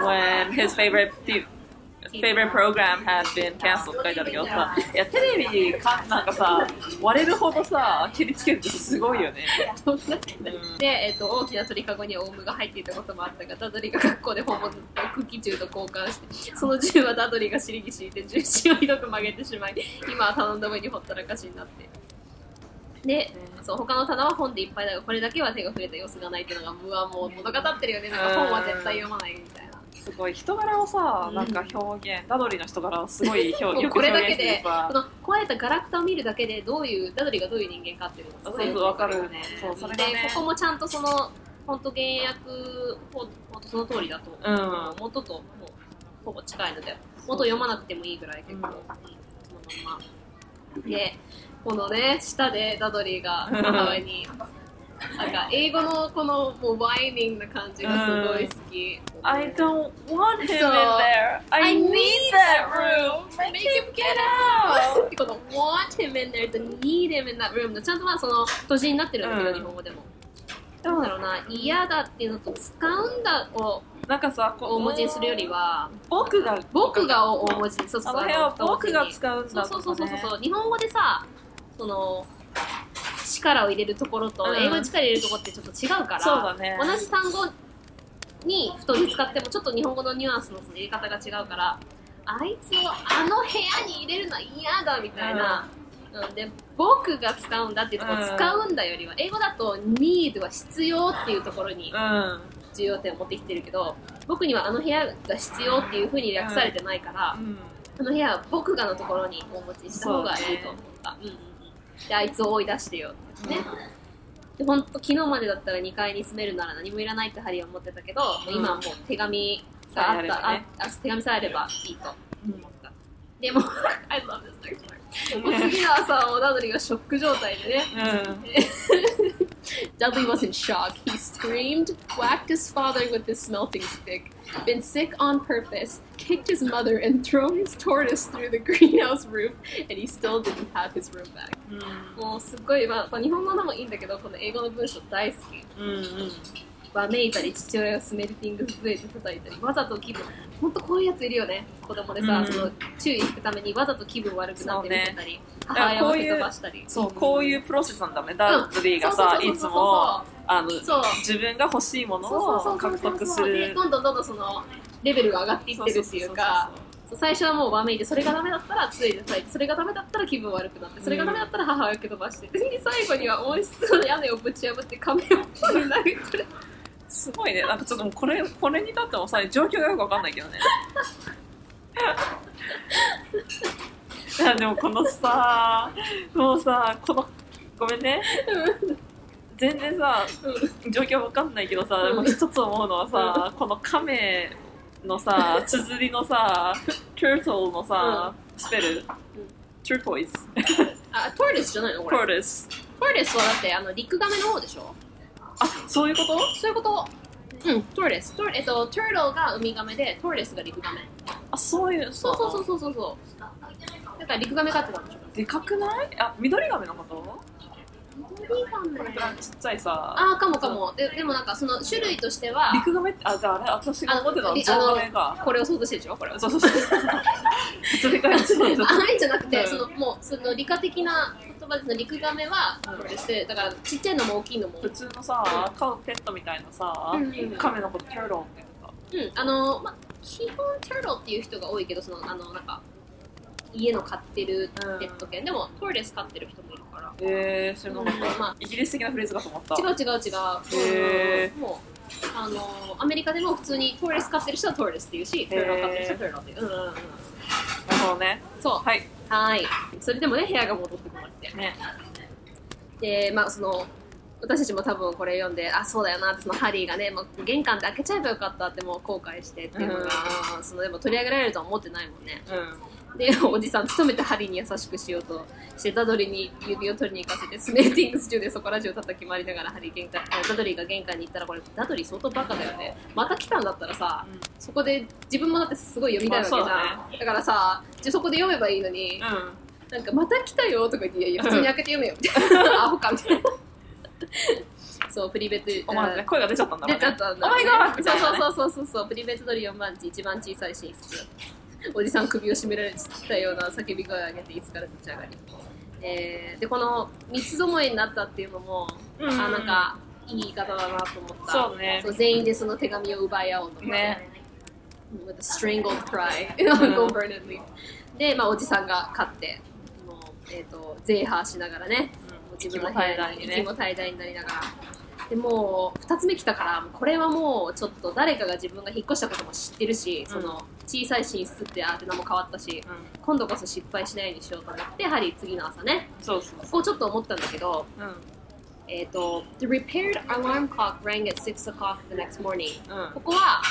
when his favorite pe- favorite program has been cancelled って書いてあるけどさ、いや、テレビかなんかさ、割れるほどさ、切りつけるってすごいよね。そで、えっと大きな鳥かごにオウムが入っていたこともあったがダドリーが学校で本物とクッキー銃と交換してその銃はダドリーが尻に敷いて重心をひどく曲げてしまい今は頼んだ上にほったらかしになって。でそう他の棚は本でいっぱいだがこれだけは手が触れた様子がないっていうのがうわもう物語ってるよね。なんか本は絶対読まないみたいなすごい人柄をさ、なんか表現、ダドリーの人柄をすごい表もう よくこれだけでさ。こ、の壊れたガラクタを見るだけでどういうダドリーがどういう人間かっていうのがそうそうわかる。よね。そうそれがここもちゃんとその本当原訳ほほんとその通りだと思う、うん。元ともうほぼ近いので元読まなくてもいいぐらい結構、うん。うんそのまま。でこのね下でダドリーが 母親になんか英語のこのもうワイニングな感じがすごい好き、I don't want him in そう there. I need that room. Make him get out! この want him in there と need him in that room のちゃんとまあその閉じになってるんだけど、うん日本語でも。なんだろうな、嫌だっていうのと使うんだをなんかさ、こう大文字にするよりは、僕が、僕がを大文字に、そうそうあの部屋をあの僕が使うんだそうそうそうそう、日本語でさ、その、力を入れるところと、うん英語で力入れるところってちょっと違うから、そうだね。同じ単語に太に使ってもちょっと日本語のニュアンスの入れ方が違うから、あいつをあの部屋に入れるのは嫌だみたいな、うん、で僕が使うんだっていうところ、うん使うんだよりは英語だと need は必要っていうところにうん。重要点を持ってきてるけど僕にはあの部屋が必要っていうふうに略されてないから、うん。あの部屋は僕がのところにお持ちした方がいいと思った。うん、であいつを追い出してよってね、で本当昨日までだったら2階に住めるなら何もいらないってハリーは思ってたけど、もう今はもう手紙があった、さえあればね。ああ手紙さえあればいいと思った、でも I love this next part 次の朝はダドリーがショック状態でねうん。 Dudley was in shock. He screamed, whacked his father with his smelting stick, been sick on purpose, kicked his mother, and thrown his tortoise through the greenhouse roof, and he still didn't have his room back. もうすっごい、まあ、日本語のもいいんだけど、この英語の文章大好き。うん。うん。 わめいたり、父親がスメルティング杖で叩いたり、わざと気分、ほんとこういうやついるよね。子供でさ、うんその注意引くためにわざと気分悪くなって見せたり、ね母親を蹴飛ばしたり。そう、こういうプロセスなんだね。ダドリーがさ、いつも、あの、自分が欲しいものを獲得すでる。どんどんどんどんそのレベルが上がっていってるっていうか最初はもうわめいてそれがダメだったらついで叩いてそれがダメだったら気分悪くなってそれがダメだったら母親を蹴飛ばしてで最後には温室の屋根をぶち破って亀を投げてるすごいね。なんかちょっともうこれ、これに至ってもさ、状況がよくわかんないけどね。いや、でもこのさ、もうさ、この、ごめんね。全然さ、状況わかんないけどさ、うんもう一つ思うのはさ、この亀のさ、綴りのさ、turtle のさ、スペル、turquoise、あトーレスじゃないのこれ？トーレスはだってあの陸亀の方でしょ？あ、そういうこと？そういうこと。うんトーレストーえっとトートルがウミガメでトーレスが陸亀あ、そういう、そうそうそうそうそうそう。だから陸亀飼ってたんでしょ？でかくない？あ、緑亀のこと？緑亀あちっちゃいさ、あーかもかも。ででもなんかその種類としては陸亀って、あ、じゃああれ、私が思ってたのはあゾウガメか。これを想像してるでしょ？これは。そうそうそう。それからちょっとああいんじゃなくて、うん。そのもうその理科的な言葉ですね陸亀はうん。これしてだからちっちゃいのも大きいのも。普通のさ、飼うペットみたいなさ、うんうん亀のことキャロンって言ってうんあのまあ基本トゥートルっていう人が多いけどそのあのなんか家の飼ってるペット犬、でもトーレス飼ってる人もいるからた。へえー、知らなかった。まあイギリス的なフレーズかと思った。違う違う違うへーうんもうあのアメリカでも普通にトーレス飼ってる人はトーレスっていうしトゥートル飼ってる人はトゥートルっていう、うんうんうん、なるほどね。そうはい。はいそれでもね部屋が戻ってこなくてね。でまあその私たちも多分これ読んであそうだよなってそのハリーがねもう玄関で開けちゃえばよかったってもう後悔してっていうのが、そのでも取り上げられるとは思ってないもんねうん。でおじさん努めてハリーに優しくしようとしてダドリーに指を取りに行かせてスメーティングス中でそこら中叩き回りながらハリー玄関あダドリーが玄関に行ったらこれダドリー相当バカだよねまた来たんだったらさそこで自分もだってすごい読みたいわけじゃん、まあだからさじゃあそこで読めばいいのに、うん。なんかまた来たよとか言っていやいや普通に開けて読めよみたいな。アホかみたいな。そうプリベツ思わずね、声が出ちゃったんだ。ね。出ちゃったんだ、ね。そうそうそうそうそうプリベツドリ4番地一番小さい寝室 おじさん首を絞められたような叫び声を上げて椅子から立ち上がり、えーでこの三つどもえになったっていうのも、うんあなんかいい言い方だなと思った。そうね。全員でその手紙を奪い合おうと思って、ね。With a strangled cry. で、まあ、おじさんが勝ってもう、えー、とゼーハーしながらね。もう自分の部屋に息も怠惰にね。息も怠惰になりながらでもう2つ目来たからこれはもうちょっと誰かが自分が引っ越したことも知ってるし、その小さい寝室ってあって名も変わったしうん。今度こそ失敗しないようにしようと思ってやはり次の朝ね。そうそうここちょっと思ったんだけどうん。えっ、と The repaired alarm clock rang at 6 o'clock the next morning うん。ここは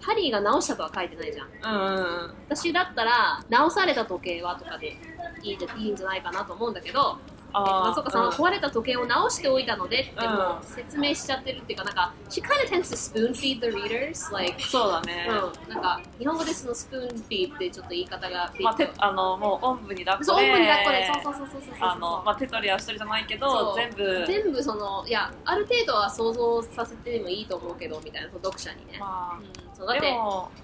ハリーが直したとは書いてないじゃん。うんうんうん。私だったら直された時計はとかでいいんじゃいいんじゃないかなと思うんだけどあ松岡さんは壊れた時計を直しておいたのでってもうん。う説明しちゃってるっていうかなんか she kind of tends to spoon feed the readers like そうだね、うん、なんか日本語でそのスプーンフィーってちょっと言い方がまあ、てあのもうおんぶに抱っそう、こでオープンに抱っこで、そうそうそうそうそうそう。あの、まあ、手取り足取りじゃないけそう。ど全部。全部その、いや、ある程度は想像させてもいいと思うけど、みたいな、読者にね。まうん、そうだあ、って、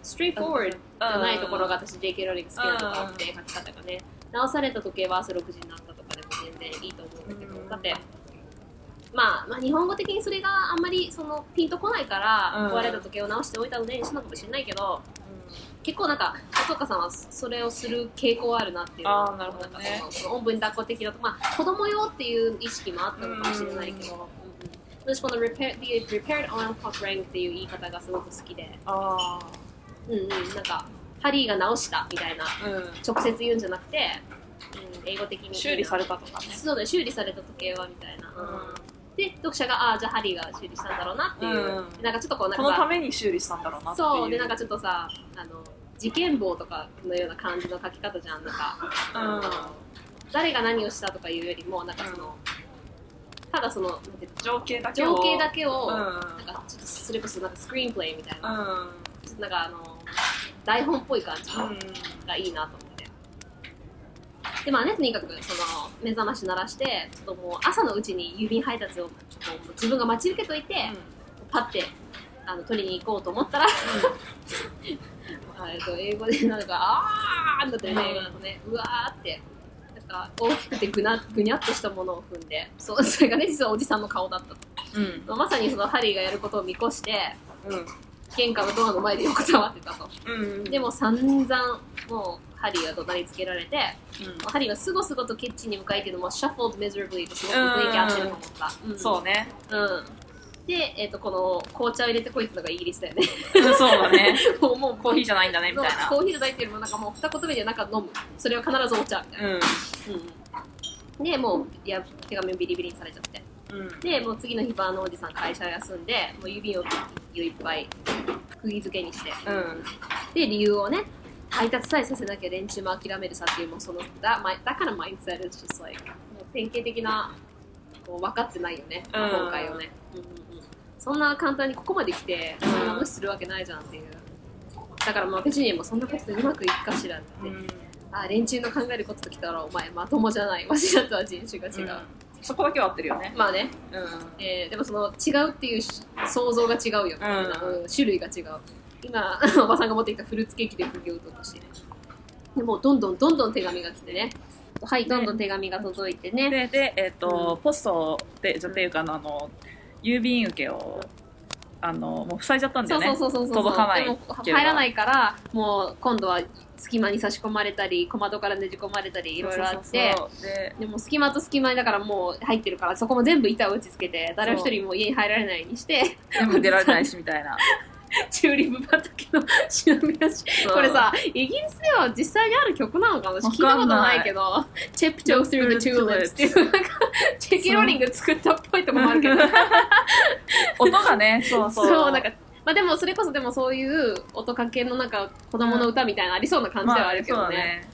ストレートフォワードじゃないところが私 JK ローリング好きなところって書き方がね、直された時計は朝6時になったとかでも全然いいと思うんだけど、うん。だって、まあ、まあ、日本語的にそれがあんまりそのピンとこないから、うん。壊れた時計を直しておいたのでにしたのかもしれないけど、結構なんか松岡さんはそれをする傾向あるなっていうあーなるほどね。んかそのおんぶに抱っこ的なまあ子供用っていう意識もあったのかもしれないけど、うん。うん私この repair, the repaired alarm clock rang っていう言い方がすごく好きで、あうんうん、なんかハリーが直したみたいな直接言うんじゃなくて、うん、英語的に。修理されたとかね。そうだよ修理された時計はみたいな、うん。で読者がああじゃあハリーが修理したんだろうなっていう、うん。なんかちょっとこうなんこのために修理したんだろうなっていう。そうでなんかちょっとさあの事件簿とかのような感じの書き方じゃんなんか、誰が何をしたとかいうよりもなんかその、ただその情景だけを。情景だけを、うん。なんかちょっとそれこそなんかスクリーンプレイみたいな、うん。ちょっとなんかあの台本っぽい感じうんがいいなと思って。でまあね、とにかくその目覚まし鳴らしてちょっともう朝のうちに郵便配達をちょっともう自分が待ち受けといて、パッてあの取りに行こうと思ったら あえっと英語でなんかあーんだってね英語だとねうわーってなんか大きくてぐなぐにゃっとしたものを踏んでそうそれがね実はおじさんの顔だったうん。とまさにそのハリーがやることを見越してうん玄関のドアの前で横たわってたと。うん。でも散々もうハリーが怒鳴りつけられてうん。ハリーがすごすごとキッチンに向かいっていうのも shuffled miserably とすごく雰囲気合ってると思った、ん。そうね。うん。で、えっとこの紅茶を入れてこいってのがイギリスだよねそうだね。もうもうコーヒーじゃないんだねみたいな。コーヒーじゃないっていうよりもなんかもう二言目でなんか飲む。それは必ずお茶みたいな、うん。うん、でもういや手紙をビリビリにされちゃって。うんでもう次の日バーのおじさん会社休んでもう指をいっぱい釘付けにして、うん。で理由をね配達さえさせなきゃ連中も諦めるさっていうもうそのだまだからマインドセット is 典型的なこう分かってないよねうん。今回をね、うんうんうん、そんな簡単にここまで来てうん。そんな無視するわけないじゃんっていう。だからまあペチュニアもそんなことでうまくいくかしらって、うん。あ連中の考えることときたらお前まともじゃない。わしらとは人種が違う、そこだけは合ってるよね。まあね、うん。えーでもその違うっていうし想像が違うよ、みたいなうん。うん種類が違う。今 おばさんが持ってきたフルーツケーキで釘を打としてね。でもうどんどんどんどん手紙が来てね。はいどんどん手紙が届いてね。ででえっ、と、ポストでじゃっていうかあのあの郵便受けをあのもう塞いじゃったんだよね。そうそうそうそう届かない。入らないからもう今度は隙間に差し込まれたり小窓からねじ込まれたりいろいろあって。ででも隙間と隙間だからもう入ってるからそこも全部板を打ち付けて誰一人も家に入られないようにして。出られないしみたいな チューリップ畑の忍び出しそう。これさイギリスでは実際にある曲なのかな？私聞いたことないけど「Tiptoe Through the Tulips」っていうなんかチェキローリング作ったっぽいとこもあるけど。音がねそうそう。そうなんかまあでもそれこそでもそういう音かけのなんか子供の歌みたいなのありそうな感じではあるけどまあね,、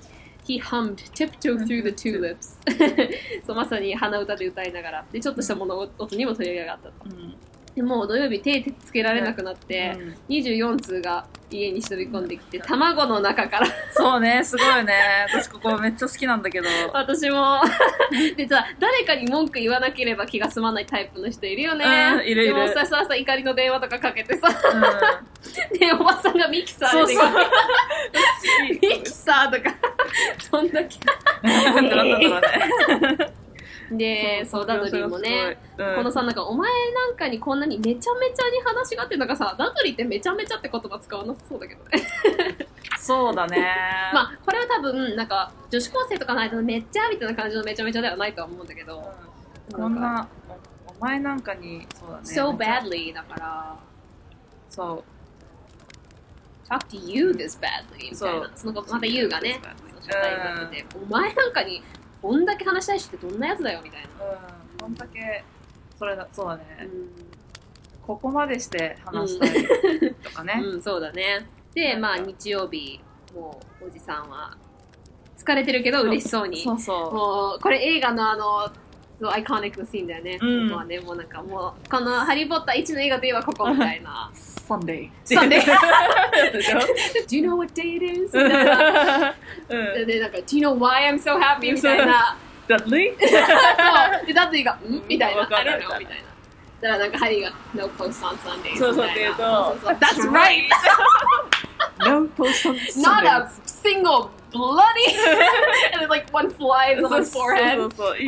He hummed tiptoe through the tulips. そうまさに鼻歌で歌いながら。でちょっとした物音にも取り上げがあったと。だねでもう土曜日手つけられなくなって、うん。うん24通が家に忍び込んできて卵の中から。そうねすごいね。私ここめっちゃ好きなんだけど。私も。でさ誰かに文句言わなければ気が済まないタイプの人いるよね、うんいるいる。でもさささ怒りの電話とかかけてさ。うん。で、おばさんがミキサーで。そうそう。ミキサーとか、そんだけ。なんだろうね。で、そう、ダドリーもね、うん、このさ、なんか、お前なんかにこんなにめちゃめちゃに話があって、なんかさ、ダドリーってめちゃめちゃって言葉使わなさそうだけどね。そうだね。まあ、これは多分、なんか、女子高生とかないとめっちゃみたいな感じのめちゃめちゃではないとは思うんだけど、うんこんな、おお前なんかに、そうだね。so badly だから、そう。talk to you this badly みたいそうな。そのまた you がね、うん社会になってて、お前なんかにこんだけ話したい人ってどんなやつだよみたいな。うん。こんだけ、それだ、そうだね。うんここまでして話したいとかね。うん、そうだね。で、まあ日曜日、もうおじさんは疲れてるけど嬉しそうに。そうそもう、これ映画のあの、 iconic なシーンだよね。うんまあね、もうなんかもう、このハリー・ポッター1の映画といえばここみたいな。う。サンデー。 Sunday Do you know what day it is? で、なんか、Do you know why I'm so happy? みたいな。そう。で、ダッディが、ん？みたいな。わか I る don't know みたいな。だからなんかハリーが、No post on Sundays そうそうって言うとそうそうそう That's right! No post on Not a Sundays. single bloody! and then like one flies on his そう forehead.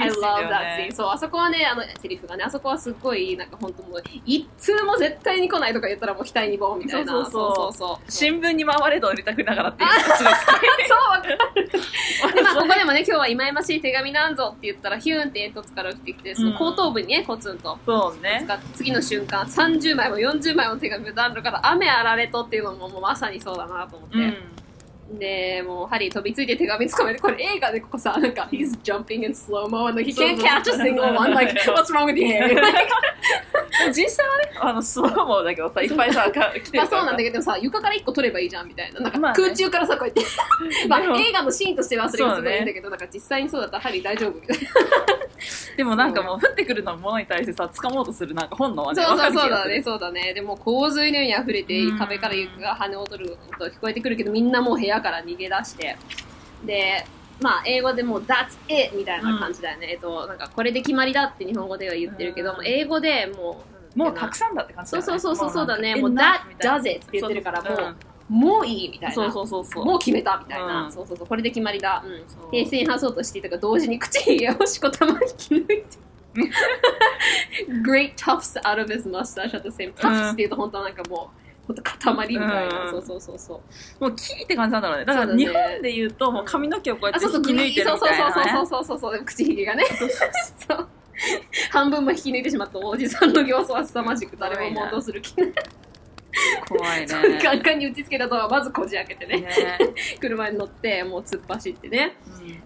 I love よ that ね scene. そう、あそこはね、あの、セリフがね、あそこはすっごい、なんか本当もう、一通も絶対に来ないとか言ったらもう額にボンみたいな。そうそうそうそうそうそう。新聞に回れと売りたくながらっていう話です そう、わかる。で、まあ、ここでもね、今日は忌々しい手紙なんぞって言ったら、ヒューンって煙突から降ってきて、その後頭部にね、コツンと。そうね。次の瞬間、30枚も40枚も手紙があるから、雨あられとっていうのももうまさにそうだなと思って。うん。で、もう、ハリー飛びついて手紙つかめて、これ映画でここさ、なんか、he's jumping in slow-mo and like, he can't catch a single one, like, what's wrong with you? 実際はね、あの、スローモーだけどさ、いっぱいさ、か来てまあるからそうなんだけどさ、床から1個取ればいいじゃんみたいな。なんか空中からさ、こうやって。まあ映画のシーンとしてはそれがすごいんだけど、なんか実際にそうだったらハリー大丈夫みたいな。でもなんかもう降ってくるのものに対してさ、掴もうとするなんか本能はね、そうそうそうだね、そうだね。でも洪水のように溢れてうん、壁から雪が跳ね踊る音が聞こえてくるけど、みんなもう部屋から逃げ出して。で、まあ、英語でもう、that's it! みたいな感じだよね。えっと、なんか、これで決まりだって日本語では言ってるけども、うん英語でもう、もうたくさんだって感じだよねそうそうそうそうだね。もう、that does it! って言ってるから、もそうう、もういいみたいな。そうそうそうそう。もう決めたみたいな、うんそうそうそう、これで決まりだ。うん平成発そうとしていたが、同時に口ひげをしこたまに切り抜いて。Great tufts out of his mustache at the same tufts っていうと本当はなんかもう、塊みたいな、うんそうそうそうそう。もうキーって感じなんだろうね。だから日本で言うと、もう髪の毛をこうやあ、ってそうそう、引き抜いてるそうそうみたいな、ね。そうそうそうそうそう、口ひげがね。そう。半分も引き抜いてしまったおじさんの様子は凄まじく誰も戻する気ない。怖いね。ガンガンに打ちつけたドアをまずこじ開けてね、ね 車に乗ってもう突っ走ってね。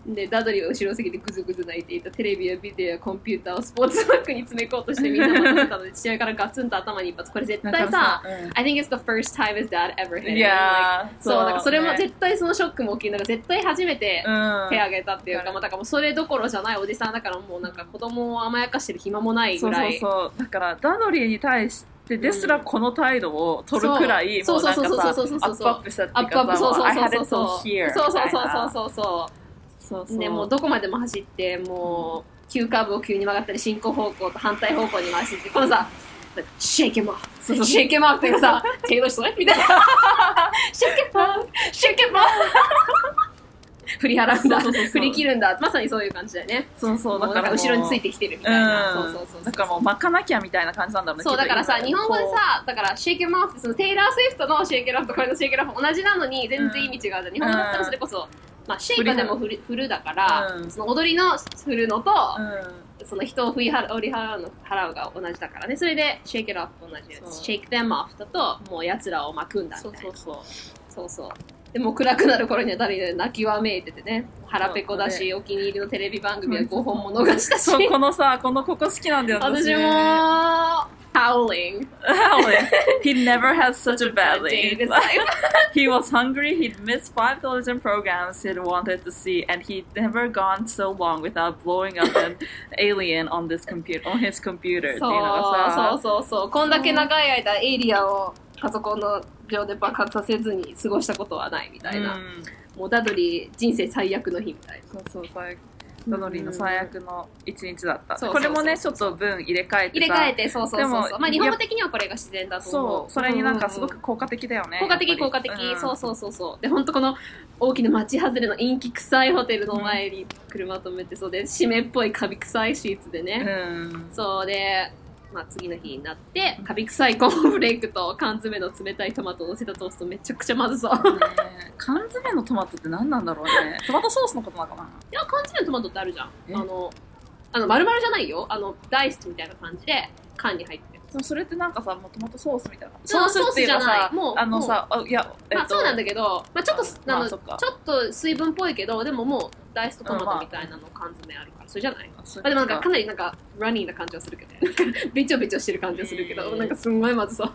うんで、ダドリーは後ろ席でぐずぐず泣いていたテレビやビデオやコンピューターをスポーツバッグに詰め込もうとしてみんな待ってたので、父親からガツンと頭に一発。これ絶対さ、さ、うん I think it's the first time his dad ever hit ー、そう、なんかそれもね絶対そのショックも大きい。なんか絶対初めてうん手挙げたっていうか、うんまあだからもうそれどころじゃないおじさんだからもうなんか子供を甘やかしてる暇もないそうぐらい。そうそう。だから、ダドリーに対してですらこの態度を取るくらい、そう。もうなんかさ、アそうそうそうそうそうップアップしたっていうかさ、そうそうそうそうそう。so here そうそうそうそうみたいな。そうそう。そうそう。でもうどこまでも走ってもう急カーブを急に曲がったり進行方向と反対方向に回してってこのさ「シェイケマーそうそう。シェイケマーっていうかさ「テイロー・スウェイトみたいな「シェイケマーシェイケマー振り払うんだ。そうそうそう振り切るんだ。まさにそういう感じだよね。そうそう、もうなんか後ろについててきてるみたいな、うん、そうそうそうそうだからもう巻かなきゃみたいな感じなんだろうねそうだからさ日本語でこさだからシェイケマーってそのテイラー・スウィフトのシェイケラフとこれのシェイケラフ同じなのに全然意味違うじゃん、日本語だったらそれこそ、まあ、シェイカでも振る振るだから、うん。その踊りの振るのと、うその人を振り払う、折り払うの、払うが同じだからね。それで、shake it off と同じやつ。そう。shake them off だと、もう奴らを巻くんだみたいな。うそうそう。そうそう。でも暗くなる頃には誰で泣きわめいててね。腹ペコだし、そお気に入りのテレビ番組は5本も逃したし。そうこのさこのここ好きなんだよね私も、howling. He never had such a bad day. He was hungry, he'd missed five television programs he'd wanted to see, and he'd never gone so long without blowing up an alien on this computer on his computer そうさそうそうそう。こんだけ長い間エイリアンをパソコンの上で爆発させずに過ごしたことはないみたいな。うん。もうダドリー人生最悪の日みたいな。そうそうさダドリーの最悪の一日だった、そうこれもねちょっと文入れ替えて入れさ替えてそうそうそうまあ日本語的にはこれが自然だと思そううそれになんかすごううく効果的だよね効果的効果的、そうそうそうそう。で本当この大きな街外れの陰気臭いホテルの前に車止めてそうで湿っぽいカビ臭いシーツでうね、ん。そうで、まあ、次の日になってカビ臭いコーンフレークと缶詰の冷たいトマトを乗せたトーストめちゃくちゃまずそう。ね缶詰のトマトって何なんだろうね。トマトソースのことなのかな？いや缶詰のトマトってあるじゃん。え？あのあの丸々じゃないよ。あのダイスみたいな感じで缶に入ってるでもそれってなんかさもうトマトソースみたいなそうソースっていうかソースじゃなさい。もうあのさあいやえっとまあそうなんだけど、まあ、ちょっと、あのちょまあそっか。っと水分っぽいけどでももうダイスとトマトみたいなの缶詰あるからそれじゃない？まあ、でもなんかかかなりなんかラニーな感じはするけどねべちょべちょしてる感じはするけど、へー。なんかすんごいまずそう。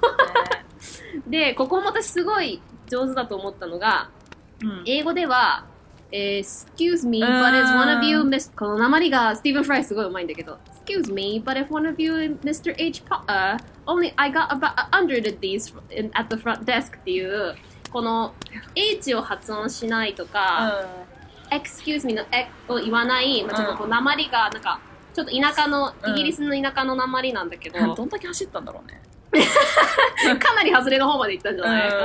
でここも私すごい上手だと思ったのがうん。英語では、えー Excuse me, but is one of you miss この鉛がスティーブン・フライすごい上手いんだけど Excuse me, but if one of you Mr. H uh, only I got about a hundred of these in, at the front desk っていうこの H を発音しないとか、excuse me のえを言わない、まあ、ちょっとこう鉛がなんかちょっと田舎のうんイギリスの田舎の鉛なんだけど、うんどんだけ走ったんだろうね かなり外れの方まで行ったんじゃない、うん。う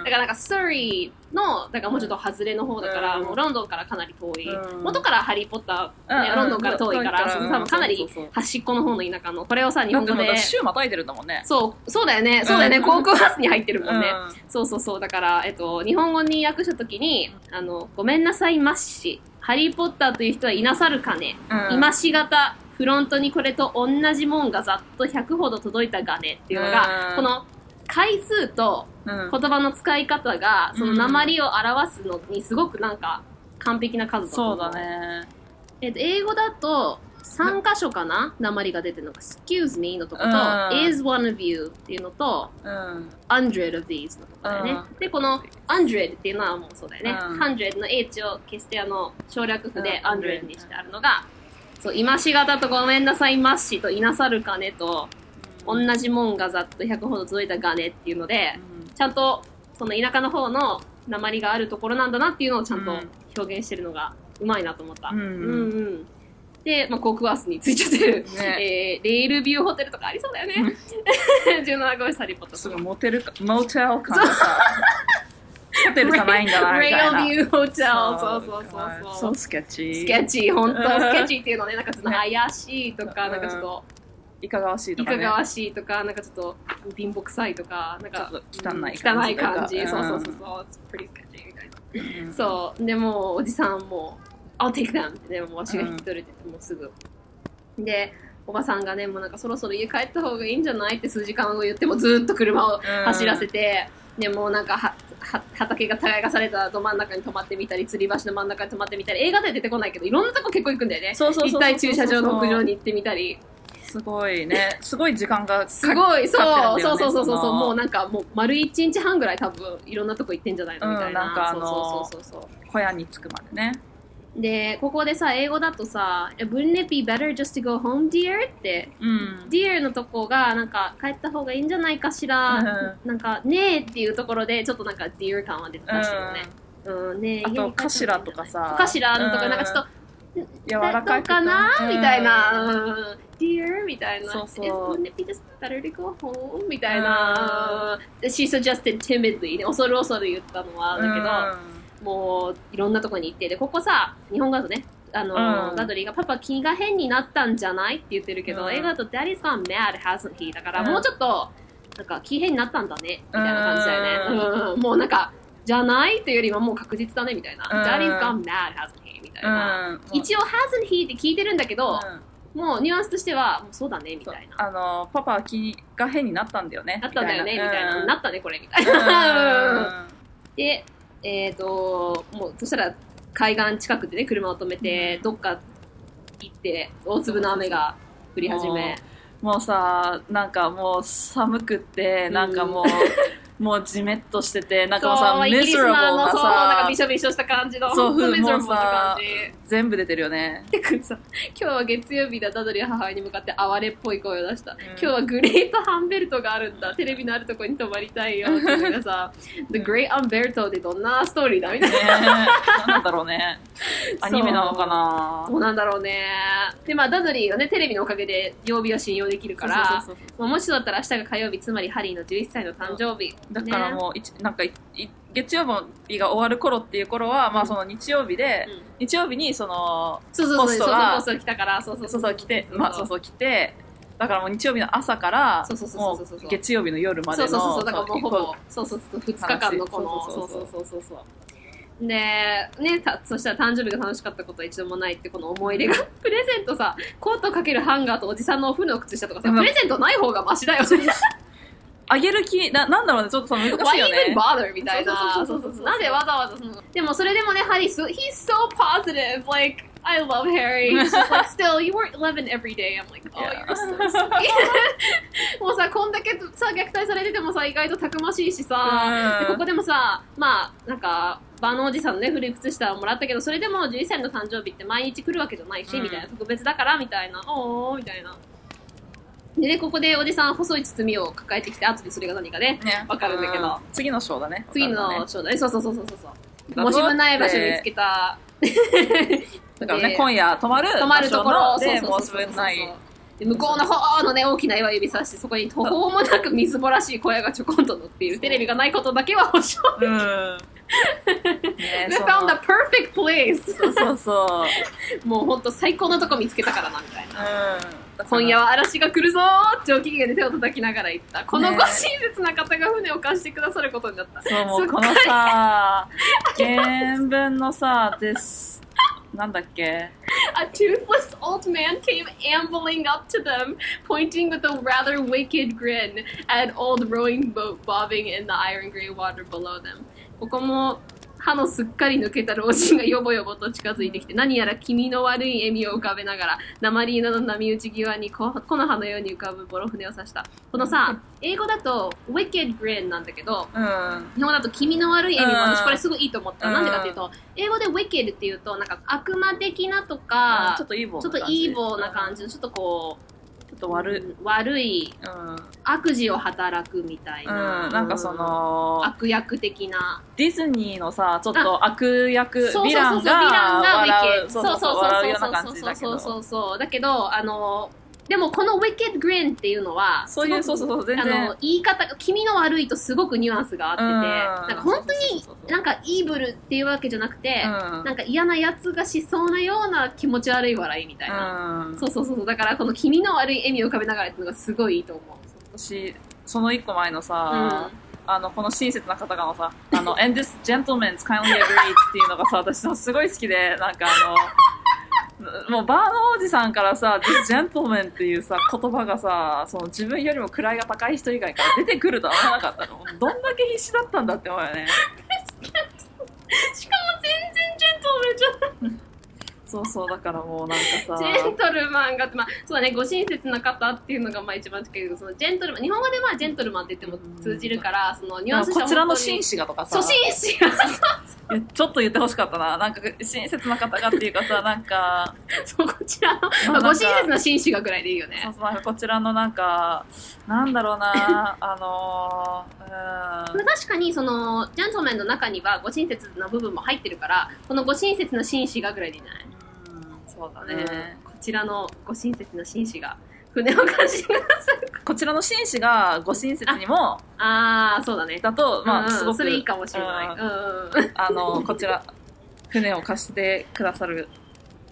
ん。だからなんかスリーのだからもうちょっと外れの方だから、うん。もうロンドンからかなり遠い、うん。元からハリー・ポッター、ねうん。ロンドンから遠いから、多分かなり端っこの方の田舎のこれをさ日本語で。週またいでるんだもんね。そうそうだよね。そうだよね、うん航空バスに入ってるもんね、うそうそうそう。だから、えっと、日本語に訳したときに、あの、ごめんなさいまし。ハリーポッターという人はいなさるかね。ん。今しがた、フロントにこれと同じもんがざっと100ほど届いたがねっていうのが、うん。この回数とうん。言葉の使い方が、その鉛を表すのにすごくなんか完璧な数だと思そうだ。ね。えっと、英語だと、3箇所かな鉛が出てるのが、excuse me のとこと、うん。is one of you っていうのと、うん。100 of these のとこだよね。うん。で、この100っていうのはもうそうだよね。うん。100の H を消してあの省略符でうん。100にしてあるのが、そう、今しがたとごめんなさいまっしといなさるかねと、同じもんがざっと100ほど届いたがねっていうので、ちゃんとその田舎の方の鉛があるところなんだなっていうのをちゃんとうん。表現してるのがうまいなと思った。うん。うんうんで、まあ、航空バスについちゃってる、ね。えーレールビューホテルとかありそうだよね。17号室ハリーポッター。すごいモテるかモテル感がさホテルじゃないんだなみレたいなールビューホテル。そうそうそうそう。スケッチスケッチ、本当うんスケッチっていうのね、なんかちょっとね怪しいとか、うんなんかちょっといかがわしいとかねいかがわしいとか、なんかちょっと貧乏臭いとか、なんか汚いうん汚い感じ。感じそうそうそうそう。Pretty sketchy みたいな。うんそう。でもう、おじさんも、I'll take them! って、でもわしが引き取れてて、もうすぐ。で、おばさんがね、もうなんかそろそろ家帰った方がいいんじゃないって数時間後言ってもずーっと車を走らせて、でもうなんかはは畑が耕されたど真ん中に止まってみたり、吊り橋の真ん中に止まってみたり、映画では出てこないけど、いろんなとこ結構行くんだよね。そうそうそう駐車場の屋上に行ってみたり。すごいねすごい時間がすごい、そう、ねそうそうそうそうそのもうなんかもう丸一日半ぐらい多分いろんなとこ行ってんじゃないのみたいな。うんなんかあのそうそうそうそう。小屋に着くまでねで、ここでさ、英語だとさ、Wouldn't it be better just to go home, dear? って、うん、dear のとこが、なんか、帰った方がいいんじゃないかしら、なんか、ねえっていうところで、ちょっとなんか、dear 感は出てたらしいよね。うん、ねえあと家に帰った方がいいんじゃない頭とかさ。頭のとか、なんかちょっと、柔らかいかなうんみたいな、うん。dear? みたいな。そうそう。Wouldn't it be just better to go home? みたいな。で She suggested timidly ね、恐る恐る言ったのは、だけど、もういろんなとこに行って。でここさ日本語だとね。あの、うん。ガドリーがパパ気が変になったんじゃないって言ってるけど、うん映画だと Daddy's gone mad hasn't he だから、うん。もうちょっとなんか気変になったんだね。みたいな感じだよね、ううん。もうなんかじゃないというよりはもう確実だねみたいな、うん Daddy's gone mad hasn't he みたいな、うん。一応 hasn't he って聞いてるんだけど、うん。もうニュアンスとしてはもうそうだねみたいな。あのパパは気が変になったんだよねなったんだよねみたいな、うん。なったねこれみたいな、うん。で、えっ、と、もう、そしたら、海岸近くでね、車を止めて、うん。どっか行って、大粒の雨が降り始め、もうさなんかもう寒くってなんかもう、もうじめっとしててなんそうかさイギリスのあのなそうなんかさびしょびしょした感じのそうミゼラブルな感じ。全部出てるよね。てかさ今日は月曜日だ。ダドリー母親に向かって哀れっぽい声を出した、ん。今日はグレートハンベルトがあるんだ。テレビのあるとこに泊まりたいよ。っていうのがさ The Great Umberto ってどんなストーリーだ？みたいねな何なんだろうね。アニメなのかな？どうなんだろうね。でまあダドリーがねテレビのおかげで曜日は信用できるからもしそうだったら明日が火曜日つまりハリーの11歳の誕生日だからねもういちなんか月曜日が終わる頃っていう頃は、まあその日曜日で、うん。日曜日にそのそうそうそうそうそうポストがポスト来たからそうそう。そうそう来てまあそうそう来てだからもう日曜日の朝からそうそうそもうそうそうう。月曜日の夜までのそうそうそうそうだからもうほぼこそうそうそう2日間のこの話。そうそうそうそう。そうでねたそしたら誕生日が楽しかったことは一度もないってこの思い出が。プレゼントさコートかけるハンガーとおじさんのお風呂の靴下とかさプレゼントない方がマシだよあげる気ななんだろうね。ちょっとさ難しい Why よ even ね bother? みたいな。なんでわざわざそのでもそれでもねハリーす He's so positive. Like I love Harry. He's just like still you weren't 11 every day. I'm like oh Yeah. you're so sweet. もうさこんだけさ虐待されててもさ意外とたくましいしさ、ここでもさまあなんかバのおじさんのね古い靴下をもらったけどそれでも11歳の誕生日って毎日来るわけじゃないし、うん。みたいな。特別だからみたいな。おーみたいなでねここでおじさん細い包みを抱えてきて後でそれが何かねね。わかるんだけど。う次の章だね。次の章だね。そうそうそうそうそう。申し分ない場所に見つけた。だからねで今夜泊まる泊まるところ。でそうそうそうそう分ない。で向こうの方のね大きな岩指さしてそこに途方もなくみずぼらしい小屋がちょこんと乗っている。テレビがないことだけは保証。うん。ね We found the perfect place そうそうそう。もうほんと最高のとこ見つけたからなみたいな。うん今夜は嵐が来るぞー上機嫌で手を叩きながら言ったこのねご親切な方が船を貸してくださることになったそうこのさ原文のさですなんだっけ A toothless old man came ambling up to them, pointing with a rather wicked grin at an old rowing boat bobbing in the iron gray water below them. ここも歯のすっかり抜けた老人がよぼよぼと近づいてきて何やら気味の悪い笑みを浮かべながら鉛色の波打ち際にこ木の葉のように浮かぶボロ船を指した。このさ英語だと wicked grin なんだけどうん。日本だと気味の悪い笑みもうん。私これすごいいいと思った、うん。なんでかっていうと英語で wicked っていうとなんか悪魔的なとか、ちょっとイーボーちょっとイーボーな感じのちょっとこうちょっと悪いうん。悪いうん、悪事を働くみたいな、うん、なんかその悪役的な。ディズニーのさちょっと悪役そうそうそうそうヴィランがが笑うそうそうそう笑うようそうそうそう。だけどあのでもこの wicked grin っていうのはそういうそうそうそう全あ然の言い方が気味の悪いとすごくニュアンスがあってて、うん。なんか本当になんかイーブルっていうわけじゃなくて、うん。なんか嫌なやつがしそうなような気持ち悪い笑いみたいな、うん。そうそうそうだからこの気味の悪い笑みを浮かべながらっていうのがすごいいいと思う。私その一個前のうさ、ん。あのこの親切な方がのさ「あの And this gentleman's kindly agreed」っていうのがさ私のすごい好きでなんかあのもうバーの王子さんからさ「This gentleman」っていうさ言葉がさその自分よりも位が高い人以外から出てくるとは思わなかったの。どんだけ必死だったんだって思うよね。しかも全然ジェントルメンじゃない。そうそうだからもうなんかさ。ジェントルマンが、まあ、そうだね、ご親切な方っていうのがまあ一番近いけど、そのジェントルマン、日本語でまあジェントルマンって言っても通じるから、そのニュアンスこちらの紳紳士がとかさ。そう、紳士が、ちょっと言ってほしかったな。なんか親切な方がっていうかさなんかそう、こちらの、まあまあ、ご親切な紳士がぐらいでいいよそうね。そうなんかこちらのなんかなんだろうなあのうん。確かにそのジェントルマンの中にはご親切な部分も入ってるからこのご親切な紳士がぐらいでいいんじゃない、そうだうん。ね、こちらのご親切な紳士が船を貸してくださいこちらの紳士がご親切にもああそうだね。だとまうんうんあすごくそれいいかもしれない、うん。うんうん。あのこちら船を貸してくださる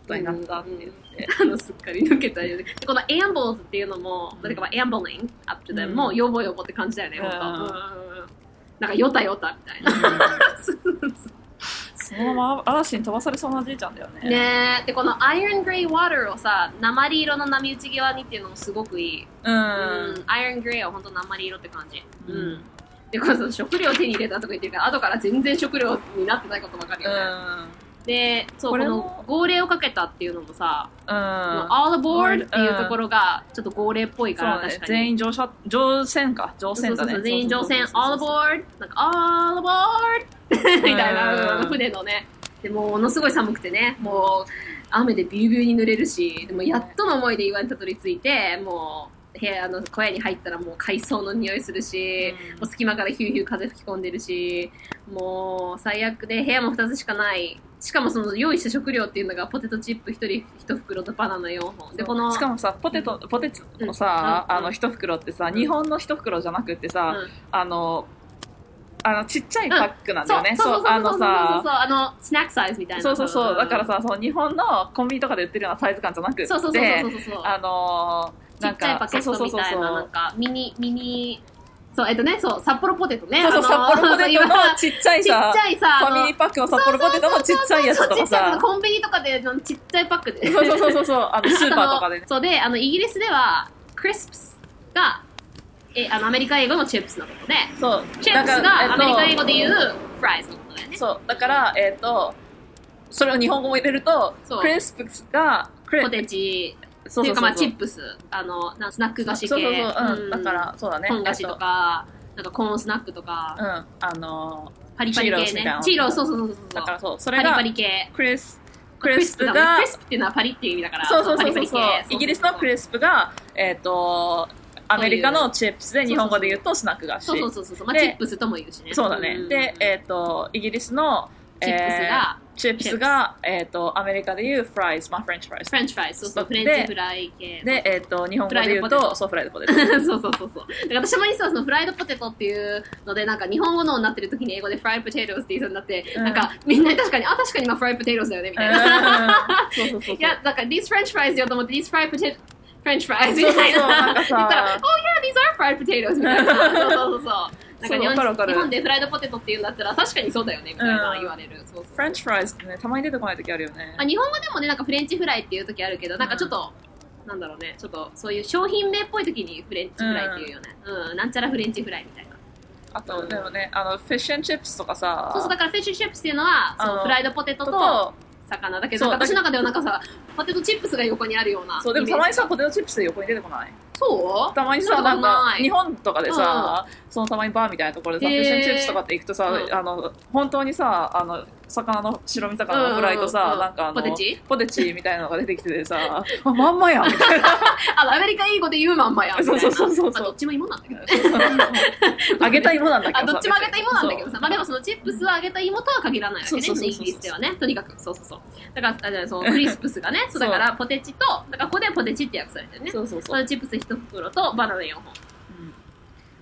ことになったって。言って、あのすっかり抜けたよねで。この ambles っていうのも、だから ambling up to them うん。もヨボヨボって感じだよね、うんほん。とうんうんうん。なんかヨタヨタみたいな そのまま嵐に飛ばされそうなじいちゃんだよね。ねえ。でこの iron gray water をさ鉛色の波打ち際にっていうのもすごくいい、うん、うん、iron gray は本当鉛色って感じ。ううん。ん、でこの食料手に入れたとか言ってるから後から全然食料になってないことばかりよね、でそうこの号令をかけたっていうのもさ、うん。all aboard っていうところがちょっと号令っぽいから、確かに。全員乗車、乗船か。乗船だね。そうそうそう全員乗船 all aboard なんか all aboard みたいな、うん。船のね。でもものすごい寒くてねもう雨でビュービューに濡れるしでもやっとの思いで岩にたどり着いてもう部屋の小屋に入ったらもう海藻の匂いするし、うん。もう隙間からヒューヒュー風吹き込んでるしもう最悪で部屋も2つしかないしかもその用意した食料っていうのがポテトチップ1人1袋とバナナ4本。でこのしかもさ、ポテト、ポテチのさ、うん。あの、一袋ってさ、ん。日本の一袋じゃなくってさ、うん。あの、あの、ちっちゃいパックなんだよね。そうそうそうあのさ、あのスナックサイズみたいな。そうそうそう。だからさ、その日本のコンビニとかで売ってるようなサイズ感じゃなくって、そうそうそうそうそう。そうあのー、ちっちゃいパケットみたいななんかミニミニそうえっとねそう札幌ポテトねそうそう、札幌ポテト今のちっちゃいちっちさ、ゃいさファミリーパックの札幌ポテトのちっちゃいやつとかさ、コンビニとかでちっちゃいパックでそうそうそうそうあの、スーパーとかでね。そうであのイギリスではクリスプスがえあのアメリカ英語のチップスのことでそう。チップスがアメリカ英語で言うフライズのことだよねとそう、だから、えっと、それを日本語も入れるとクリスプスが、クリポテチそうそうそうっていうかまあチップスあのなスナック菓子系そうそうそう、うん、んだから、そうだね。ポン菓子とか、なんかコーンスナックとか、えっと。うん、あのパリパリ系ねチーロスみたいな。チーロス、そうそうそうそう。ー、だからそう、それがパリパ、リ系。クリス、クリスプだもんねがクリ、スプっていうのはパリっていう意味だから。そうそうそうそうパリパリ系イギリスのクリスプが、えっと、アメリカのチップスで日本語で言うとスナック菓子。そうそうそうそう。まあ、でチップスとも言うしね。そうだね。んで、えっ、と、イギリスの、チップスが、えーチップスが、えっ、と、アメリカで言うフライズ、まあ、フレンチフライズフ。レンチフライズ、そうそう、フでレンチフライ系。で、えっ、と、日本語で言うと、そう、フライドポテト。そうそうそうそう。だから私も実はそのフライドポテトっていうので、なんか日本語のになってる時に英語でフライポテトっていう風になって、うんなんかみんな確かに、あ、確かに今フライポテトだよね、みたいな。そうそうそうそう。いや、だから these French fries よと思って these fried potato French fries みそうそうたいそうなな。んかさ言ったら、oh yeah, these are fried potatoes みたいな。そうそうそうそう。なんか日本日本でフライドポテトって言うんだったら確かにそうだよねみたいなうん言われる。そうそうフレンチフライズってね、たまに出てこない時あるよね。あ日本語でもね、なんかフレンチフライっていう時あるけど、なんかちょっと、なんだろうね、ちょっとそういう商品名っぽい時にフレンチフライっていうよね。うん、なんちゃらフレンチフライみたいな。あと、でもね、あの、フィッシュチップスとかさ、そうそう、だからフィッシュチップスっていうのは、そあのうフライドポテトとと、魚だけど、私の中ではなんかさ、ポテトチップスが横にあるような。そう、でもたまにさ、ポテトチップスで横に出てこない？そう？たまにさ、なんか、日本とかでさ、そのたまにバーみたいなところでさ、フィッシュチップスとかって行くとさ、うんあの、本当にさ、あの、魚の白身魚のフライとさ、うんうんうんなんかあの、ポテチ？ポテチみたいなのが出てきててさ、あ、まんまやんみたいな。アメリカ英語で言うまんまや。そうそうそうそうまあどっちも芋なんだけどね。揚げた芋なんだけあ、どさ。どっちも揚げた芋なんだけどさ。まあでもそのチップスは揚げた芋とは限らないわけね。そうそうそうそうイギリスではね。とにかく。そうそうそう。だから、あじゃあそのクリスプスがね、そうだからポテチと、だからここでポテチって訳されてるね。そうそうそう。チップス1袋とバナナ4本。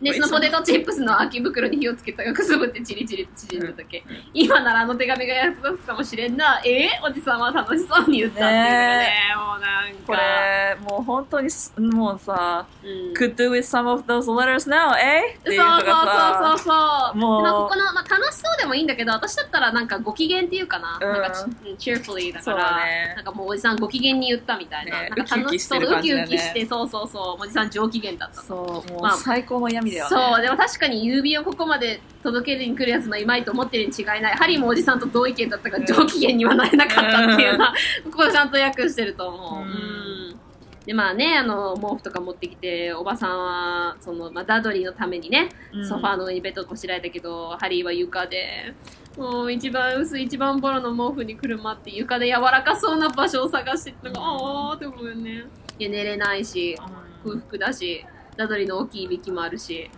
うんで、そのポテトチップスの空き袋に火をつけたがくすぶってチリチリ縮んだだけ。今ならあの手紙が役立つかもしれんな。えおじさんは楽しそうに言ったっていうのがね、もうなんか。これ、もう本当にす、もうさ、うん、could do with some of those letters now, えっていうそうそうさ、そうそう。もう。なんかここの、まあ、楽しそうでもいいんだけど私だったらなんかご機嫌っていうかな,、うん。なんか cheerfully だかそうらだね。なんかもうおじさんご機嫌に言ったみたいな,、ね。なんか楽しそうウキウキしてそうそうそう。おじさん上機嫌だったそう、もまあ。う最高の闇だよね。そうでも確かに郵便をここまで届けに来るやつのいまいと思ってるに違いない。ハリーもおじさんと同意見だったから上機嫌にはなれなかったっていうのは、ここちゃんと訳してると思う、うん。うん。でまあねあの毛布とか持ってきておばさんはその、まあ、ダドリーのためにねうん。ソファーの上にベッドをこしらえたけど、ハリーは床で、もう一番薄い一番ボロの毛布にくるまって床で柔らかそうな場所を探してたのが、あーって思うよね。いや、寝れないし、うん。空腹だし、ダドリーの大きいいびきもあるし、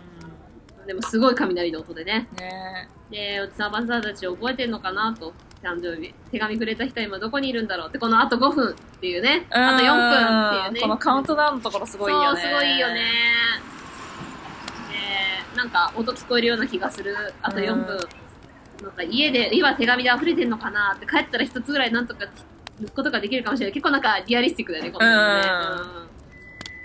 うでもすごい雷の音でね。んねで、おじさんおばさんたち覚えてんのかなと。誕生日。手紙くれた人は今どこにいるんだろうって、このあと5分っていうね。あと4分っていうね。このカウントダウンのところすごいよね。そう、すごいよね。で、なんか音聞こえるような気がする。あと4分。なんか家で、今手紙で溢れてんのかなって、帰ったら一つぐらいなんとか抜くことができるかもしれない。結構なんかリアリスティックだよね、このね。うん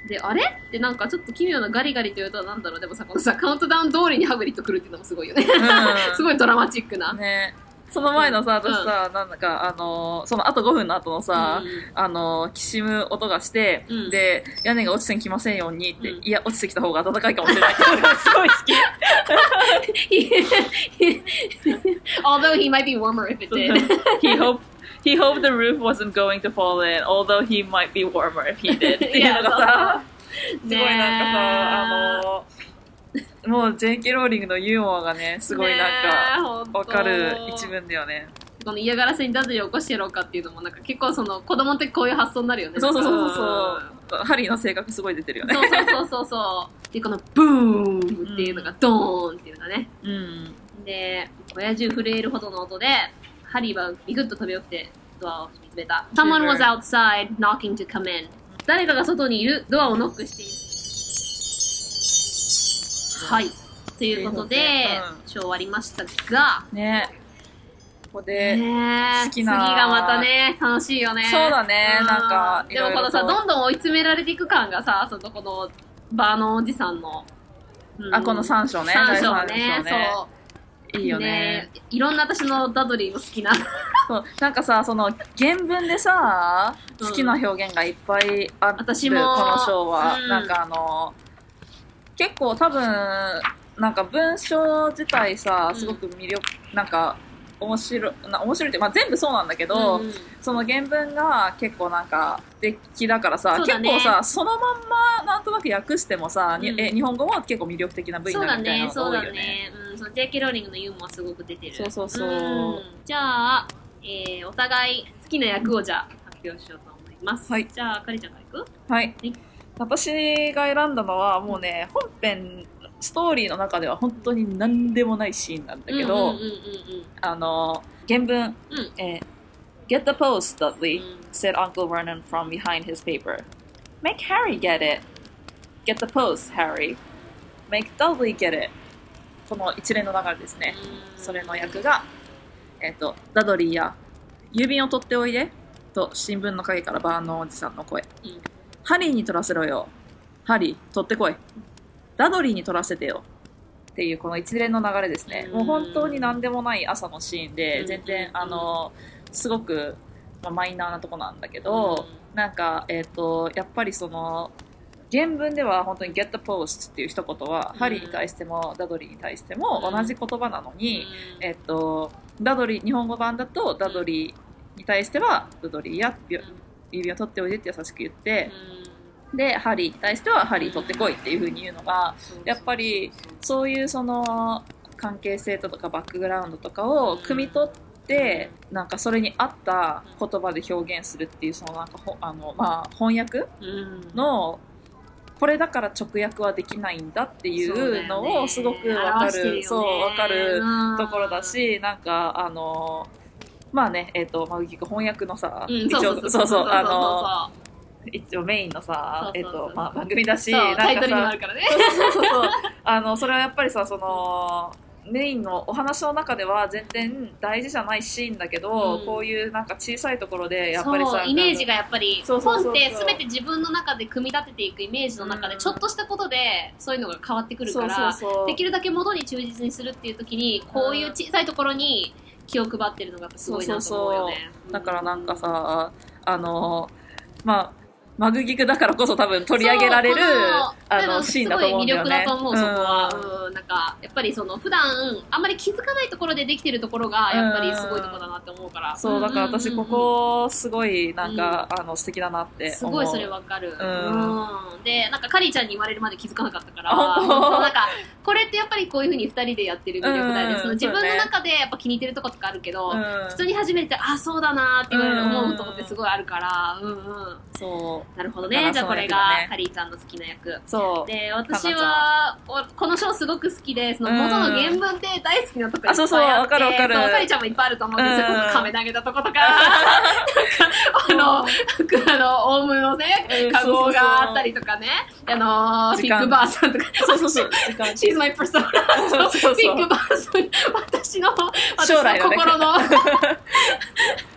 で、あれ？ってなんかちょっと奇妙なガリガリというとなんだろう。でもさ、このさ、カウントダウン通りにハグリッド来るっていうのもすごいよね。うん すごいドラマチックな。ねその前のさ、うん私さ、なんだか、あのーそのあと5分の後のさ、うんあのーきしむ音がして、うんで、屋根が落ちてきませんようにって、うんいや、落ちてきた方が暖かいかもしれないって すごい好き。Although he might be warmer if it did. he hoped he hoped the roof wasn't going to fall in, although he might be warmer if he did. っていうのがさ、すごいなんかさ、あの、もう J.K. ローリングのユーモアがね、すごいなんか、わかる一文だよね。この嫌がらせにダズリ起こしてやろうかっていうのもなんか結構その子供ってこういう発想になるよね。そうそうそうそう。ハリーの性格すごい出てるよね。そうそうそうそうそう。で、このブーンっていうのがドーンっていうのがね。うん。で、親中震えるほどの音で、ハリーはビクッと飛び起きてドアを見つめた。Someone was outside knocking to come in. 誰かが外にいるドアをノックしている。はい。ということで、うんショー終わりましたが、ねここで、ね好きな次がまたね、楽しいよね。そうだねうんなんかでもこのさ、どんどん追い詰められていく感がさ、そのこの、バーのおじさんの、うんあ、この3章ね。三章第ね、三章ねそう。いいよね。いろんな私のダドリーの好きな。そうなんかさ、その原文でさ、うん。好きな表現がいっぱいある、私も。この章は、うん。なんかあの、結構多分、なんか文章自体さ、すごく魅力、なんか、面白い、な面白いって、まあ全部そうなんだけど、うんその原文が結構なんか素敵だからさ、ね。結構さ、そのまんまなんとなく訳してもさ、にうん。え日本語も結構魅力的な部位になるみたいなのが多いよね。の J.K. ローリングのユーモアすごく出てる。そうそうそうんじゃあ、えー、お互い好きな役をじゃあ発表しようと思います。はいじゃあ、かりちゃんからいく？はいはい。私が選んだのはもうね、本編、ストーリーの中では本当に何でもないシーンなんだけど、あの、原文、うん。えー Get the post, Dudley, うん said Uncle Vernon from behind his paper. Make Harry get it. Get the post, Harry. Make Dudley get it. この一連の流れですね。うんそれの役が、えっ、と、ダドリーや、郵便を取っておいで、と新聞の陰からバーンのおじさんの声。うんハリーに取らせろよ。ハリー、取ってこい。ダドリーに取らせてよ。っていうこの一連の流れですね。うんもう本当に何でもない朝のシーンで、うん全然、あの、すごく、まあ、マイナーなとこなんだけど、なんか、えっ、と、やっぱりその、原文では本当に get the post っていう一言は、うん。ハリーに対してもダドリーに対しても同じ言葉なのに、うん。えっと、ダドリー、日本語版だとダドリーに対しては、ダドリーや指を取っておいでって優しく言って、で、ハリーに対してはハリー取ってこいっていう風に言うのが、やっぱりそういうその関係性とかバックグラウンドとかを汲み取って、なんかそれに合った言葉で表現するっていう、そのなんかほあの、まあ、翻訳うん。の、これだから直訳はできないんだっていうのをすごくわかる、そう、わかるところだ、し、なんか、あの、まあね、えっ、と、まあ、翻訳のさ、うん一応、そうそうそう、あのの、一応メインのさ、えっ、と、まあ、番組だし、なんかタイトルにもあさ、るからね。そうそうそう、あの、それはやっぱりさ、その、メインのお話の中では全然大事じゃないシーンだけど、うん。こういうなんか小さいところでやっぱりさイメージがやっぱり本って全て自分の中で組み立てていくイメージの中でうん。ちょっとしたことでそういうのが変わってくるからできるだけ元に忠実にするっていう時にこういう小さいところに気を配ってるのがすごいなと思うよね。だからなんかさあのまあマグギクだからこそ多分取り上げられるそうあこののシーンだと思うんだよね。すごい魅力だと思う、そこは。うんうん、なんか、やっぱりその、普段、あんまり気づかないところでできてるところが、やっぱりすごいところだなって思うから。そうだから私こうんうんうんうんこすごいなんか、あの素敵だなって。すごいそれわかる。んうんで、なんかカリーちゃんに言われるまで気づかなかったから、なんか、これってやっぱりこういうふうに二人でやってる魅力だよね。うんその自分の中でやっぱ気に入ってるとことかあるけど、うん普通に初めて、あ、そうだなって言われるうん思うとこってすごいあるから、うんうん。そうなるほどね。じゃあこれがカリーちゃんの好きな役。そう。で、私は、おこのショーすごく好きで、その元の原文で大好きなとこいっぱいあって、あそうそうわかるわかる。そう、かりちゃんもいっぱいあると思うんですよ。うん。亀投げたとことか、あの、服あの、オウムのねう、んカゴがあったりとかね、あの、ピッグバーさんとか、そうそうそう。She's my そうピ ッグバーさん、私の、私の心の、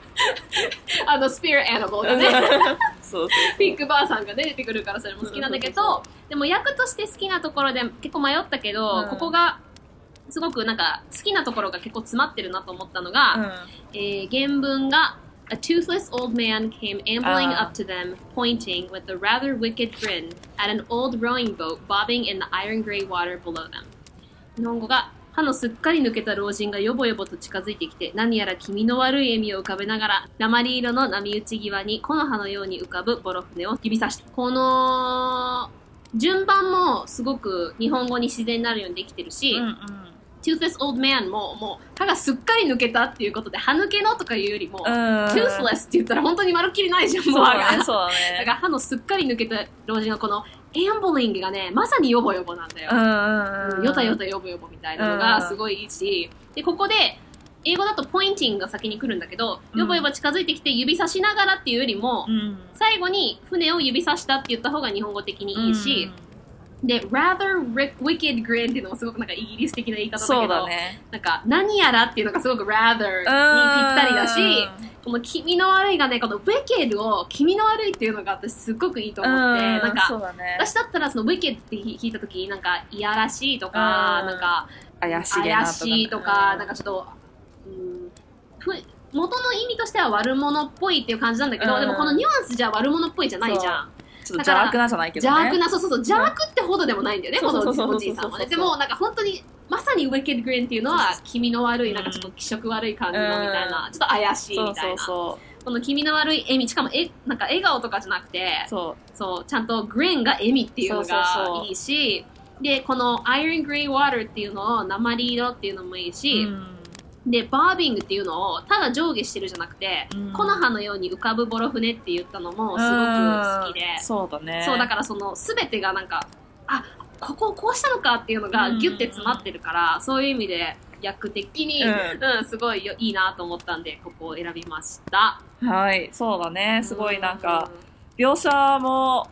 あの、スピリットアニマルがね、そうそう。ピックバーさんがね出てくるからそれも好きなんだけどでも役として好きなところで結構迷ったけど、うんここがすごくなんか好きなところが結構詰まってるなと思ったのが、うんえー原文が A toothless old man came ambling up to them, pointing with a rather wicked grin at an old rowing boat bobbing in the iron gray water below them. 日本語が、歯のすっかり抜けた老人がよぼよぼと近づいてきて、何やら気味の悪い笑みを浮かべながら、鉛色の波打ち際に木の葉のように浮かぶボロ船を指さした。この、順番もすごく日本語に自然になるようにできてるし、うんうん Toothless Old Man も、もう歯がすっかり抜けたっていうことで、歯抜けのとかいうよりも、うん Toothless って言ったら本当にまるっきりないじゃん、もそうう歯が。そうだだねから歯のすっかり抜けた老人のこのエアンボリングがね、まさにヨボヨボなんだよ。うんうんうんよたよたヨボヨボみたいなのがすごいいいし、で、ここで、英語だとポインティングが先に来るんだけど、うん。ヨボヨボ近づいてきて指さしながらっていうよりも、うん。最後に船を指さしたって言った方が日本語的にいいし、で、rather wicked grin っていうのもすごくなんかイギリス的な言い方だけど、そうだね。なんか何やらっていうのがすごく rather にぴったりだし、この気味の悪いがね、この wicked を気味の悪いっていうのが私すっごくいいと思って、なんかそうだね。私だったらその wicked って聞いた時なんかいやらしいとか、うん。なんか怪し怪しいとか、なんかかちょっと、うん、ふ元の意味としては悪者っぽいっていう感じなんだけど、うん。でもこのニュアンスじゃ悪者っぽいじゃないじゃん。ちょっと邪悪なじゃないけどね。邪悪な、そうそうそう、邪悪ってほどでもないんだよね、このそうそうそうそう。おじいさんはね。そうそうそうでもなんか本当に、まさに wicked grin っていうのは気味の悪い、なんかちょっと気色悪い感じのみたいな、ちょっと怪しいそうそみたいうな。そこの気味の悪い笑み、しかもえ、なんか笑顔とかじゃなくて、う。そそう、ちゃんとグリーンが笑みっていうのそうそうがそう。いいし、で、この Iron Grey Water っていうのを鉛色っていうのもいいうし、で、バービングっていうのをただ上下してるじゃなくて、うん。木の葉のように浮かぶボロ船って言ったのもすごく好きで、そうだね。そう、だからその全てがなんか、あ、ここをこうしたのかっていうのがギュッて詰まってるから、そういう意味で役的に、ううん、すごいよいいなと思ったんで、ここを選びました。はいそうだね。すごいなんか描写も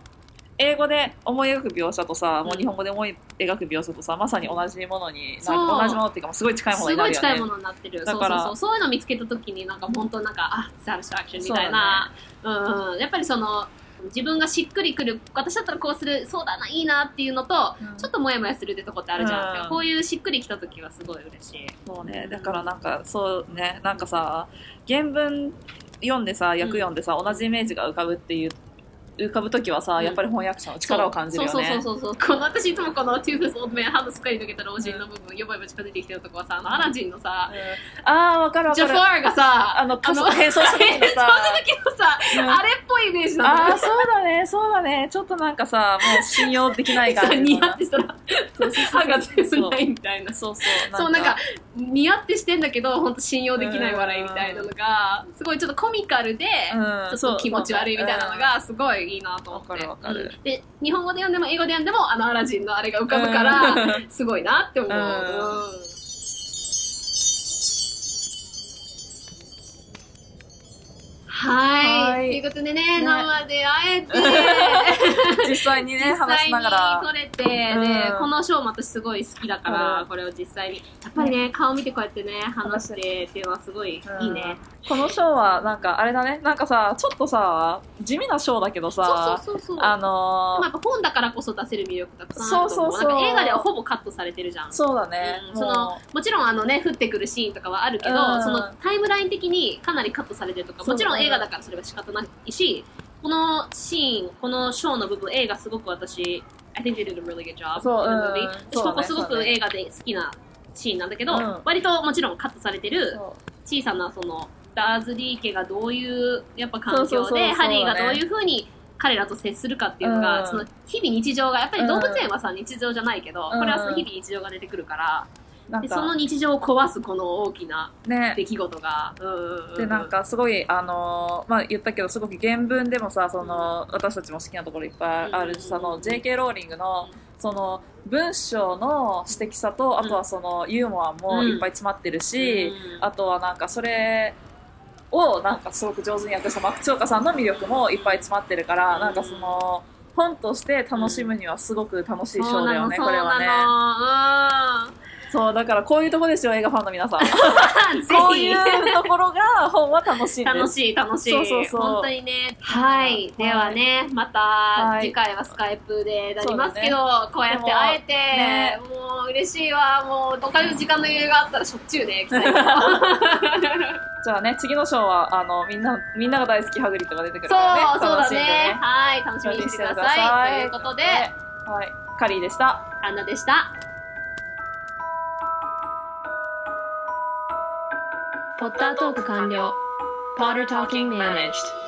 英語で思い描く描写とさ、もう日本語で思い描く描写とさまさに同じものに同じものっていうかすごい近いものすになるよねごい近いものになってる。だからそうそうそう。そういうの見つけたときになんか本当なんか、あ、サティスファクションみたいな。うんうん。やっぱりその、自分がしっくりくる、私だったらこうする、そうだな、いいなっていうのと、うんちょっとモヤモヤするってとこってあるじゃん。うんこういうしっくりきたときはすごい嬉しい。そうねだからなんかそうねなんかさ原文読んでさ訳読んでさ、同じイメージが浮かぶっていう浮かぶときはさ、うん。やっぱり翻訳者の力を感じるよね。そうそうそうそう。この私いつもこの Toothless Old Man 歯のすっかり抜けた老人の部分、よぼよぼ近づいてきてるとこはさ、あのアラジンのさ、ああわかるわかる。ジャファーがさ、あの変装変装し た。時にさうん。あれっぽいイメージなの。ああそうだねそうだね。ちょっとなんかさもう信用できないさ、感じ似の合ってしたら、歯が全部ないみたいな。そうそうそう、なんか、似合ってしてんだけど、本当信用できない笑いみたいなのが、すごいちょっとコミカルで、うん。ちょっと気持ち悪いみたいなのが、すごいいいなと思って。わかるで、日本語で読んでも英語で読んでも、あのアラジンのあれが浮かぶから、すごいなって思う。うんはい。はい。ということでね、ね。生で会えて、実際にね実際に話しながら。撮れて、でうん。このショーも私すごい好きだから、うん。これを実際に。やっぱりね、顔見てこうやってね、話してっていうのはすごいいいね。このショーはなんかあれだね。なんかさちょっとさ地味なショーだけどさそうそうそうそう。あでものやっぱ本だからこそ出せる魅力たくさんあると思う。そうそうそう。映画ではほぼカットされてるじゃん。そうだね、うん。そのもちろんあのね降ってくるシーンとかはあるけど、うん。そのタイムライン的にかなりカットされてるとかもちろん映画だからそれは仕方ないしこのシーンこのショーの部分映画すごく私 I think they did a really good job そう in 私ここすごく映画で好きなシーンなんだけど、うん。割ともちろんカットされてるそ小さなそのダーズリー家がどういうやっぱ環境でハリーがどういうふうに彼らと接するかっていうのが、うん。その日々日常がやっぱり動物園はさ、日常じゃないけど、うんこれはその日々日常が出てくるから、でそのか日常を壊すこの大きなね。出来事が、うんうんうんうん。でなんかすごいあのーまあ言ったけどすごく原文でもさその私たちも好きなところいっぱいあるし、うんその J.K. ローリングのその文章の詩的さとあとはそのユーモアもいっぱい詰まってるし、うんあとはなんかそれをなんかすごく上手に訳したマックチョーカさんの魅力もいっぱい詰まってるから、うん。なんかその本として楽しむにはすごく楽しいショーだよね、これはねそうだからこういうとこですよ映画ファンの皆さん。こういうところが本は楽しい楽しい楽しい。そうそうそう。本当にね。はい。ではねまた次回はスカイプでなりますけど、こうやって会えて、ね。もう嬉しいわ。もうお金の時間の余裕があったらしょっちゅうね行きたいなじゃあね次のショーはあのみんなみんなが大好きハグリッドが出てくるそうからね。そうだ楽しんでね。はい。楽しみにしてください。ということで。はい。カリーでした。アンナでしたポッタートーク完了。ポッタートーキング managed。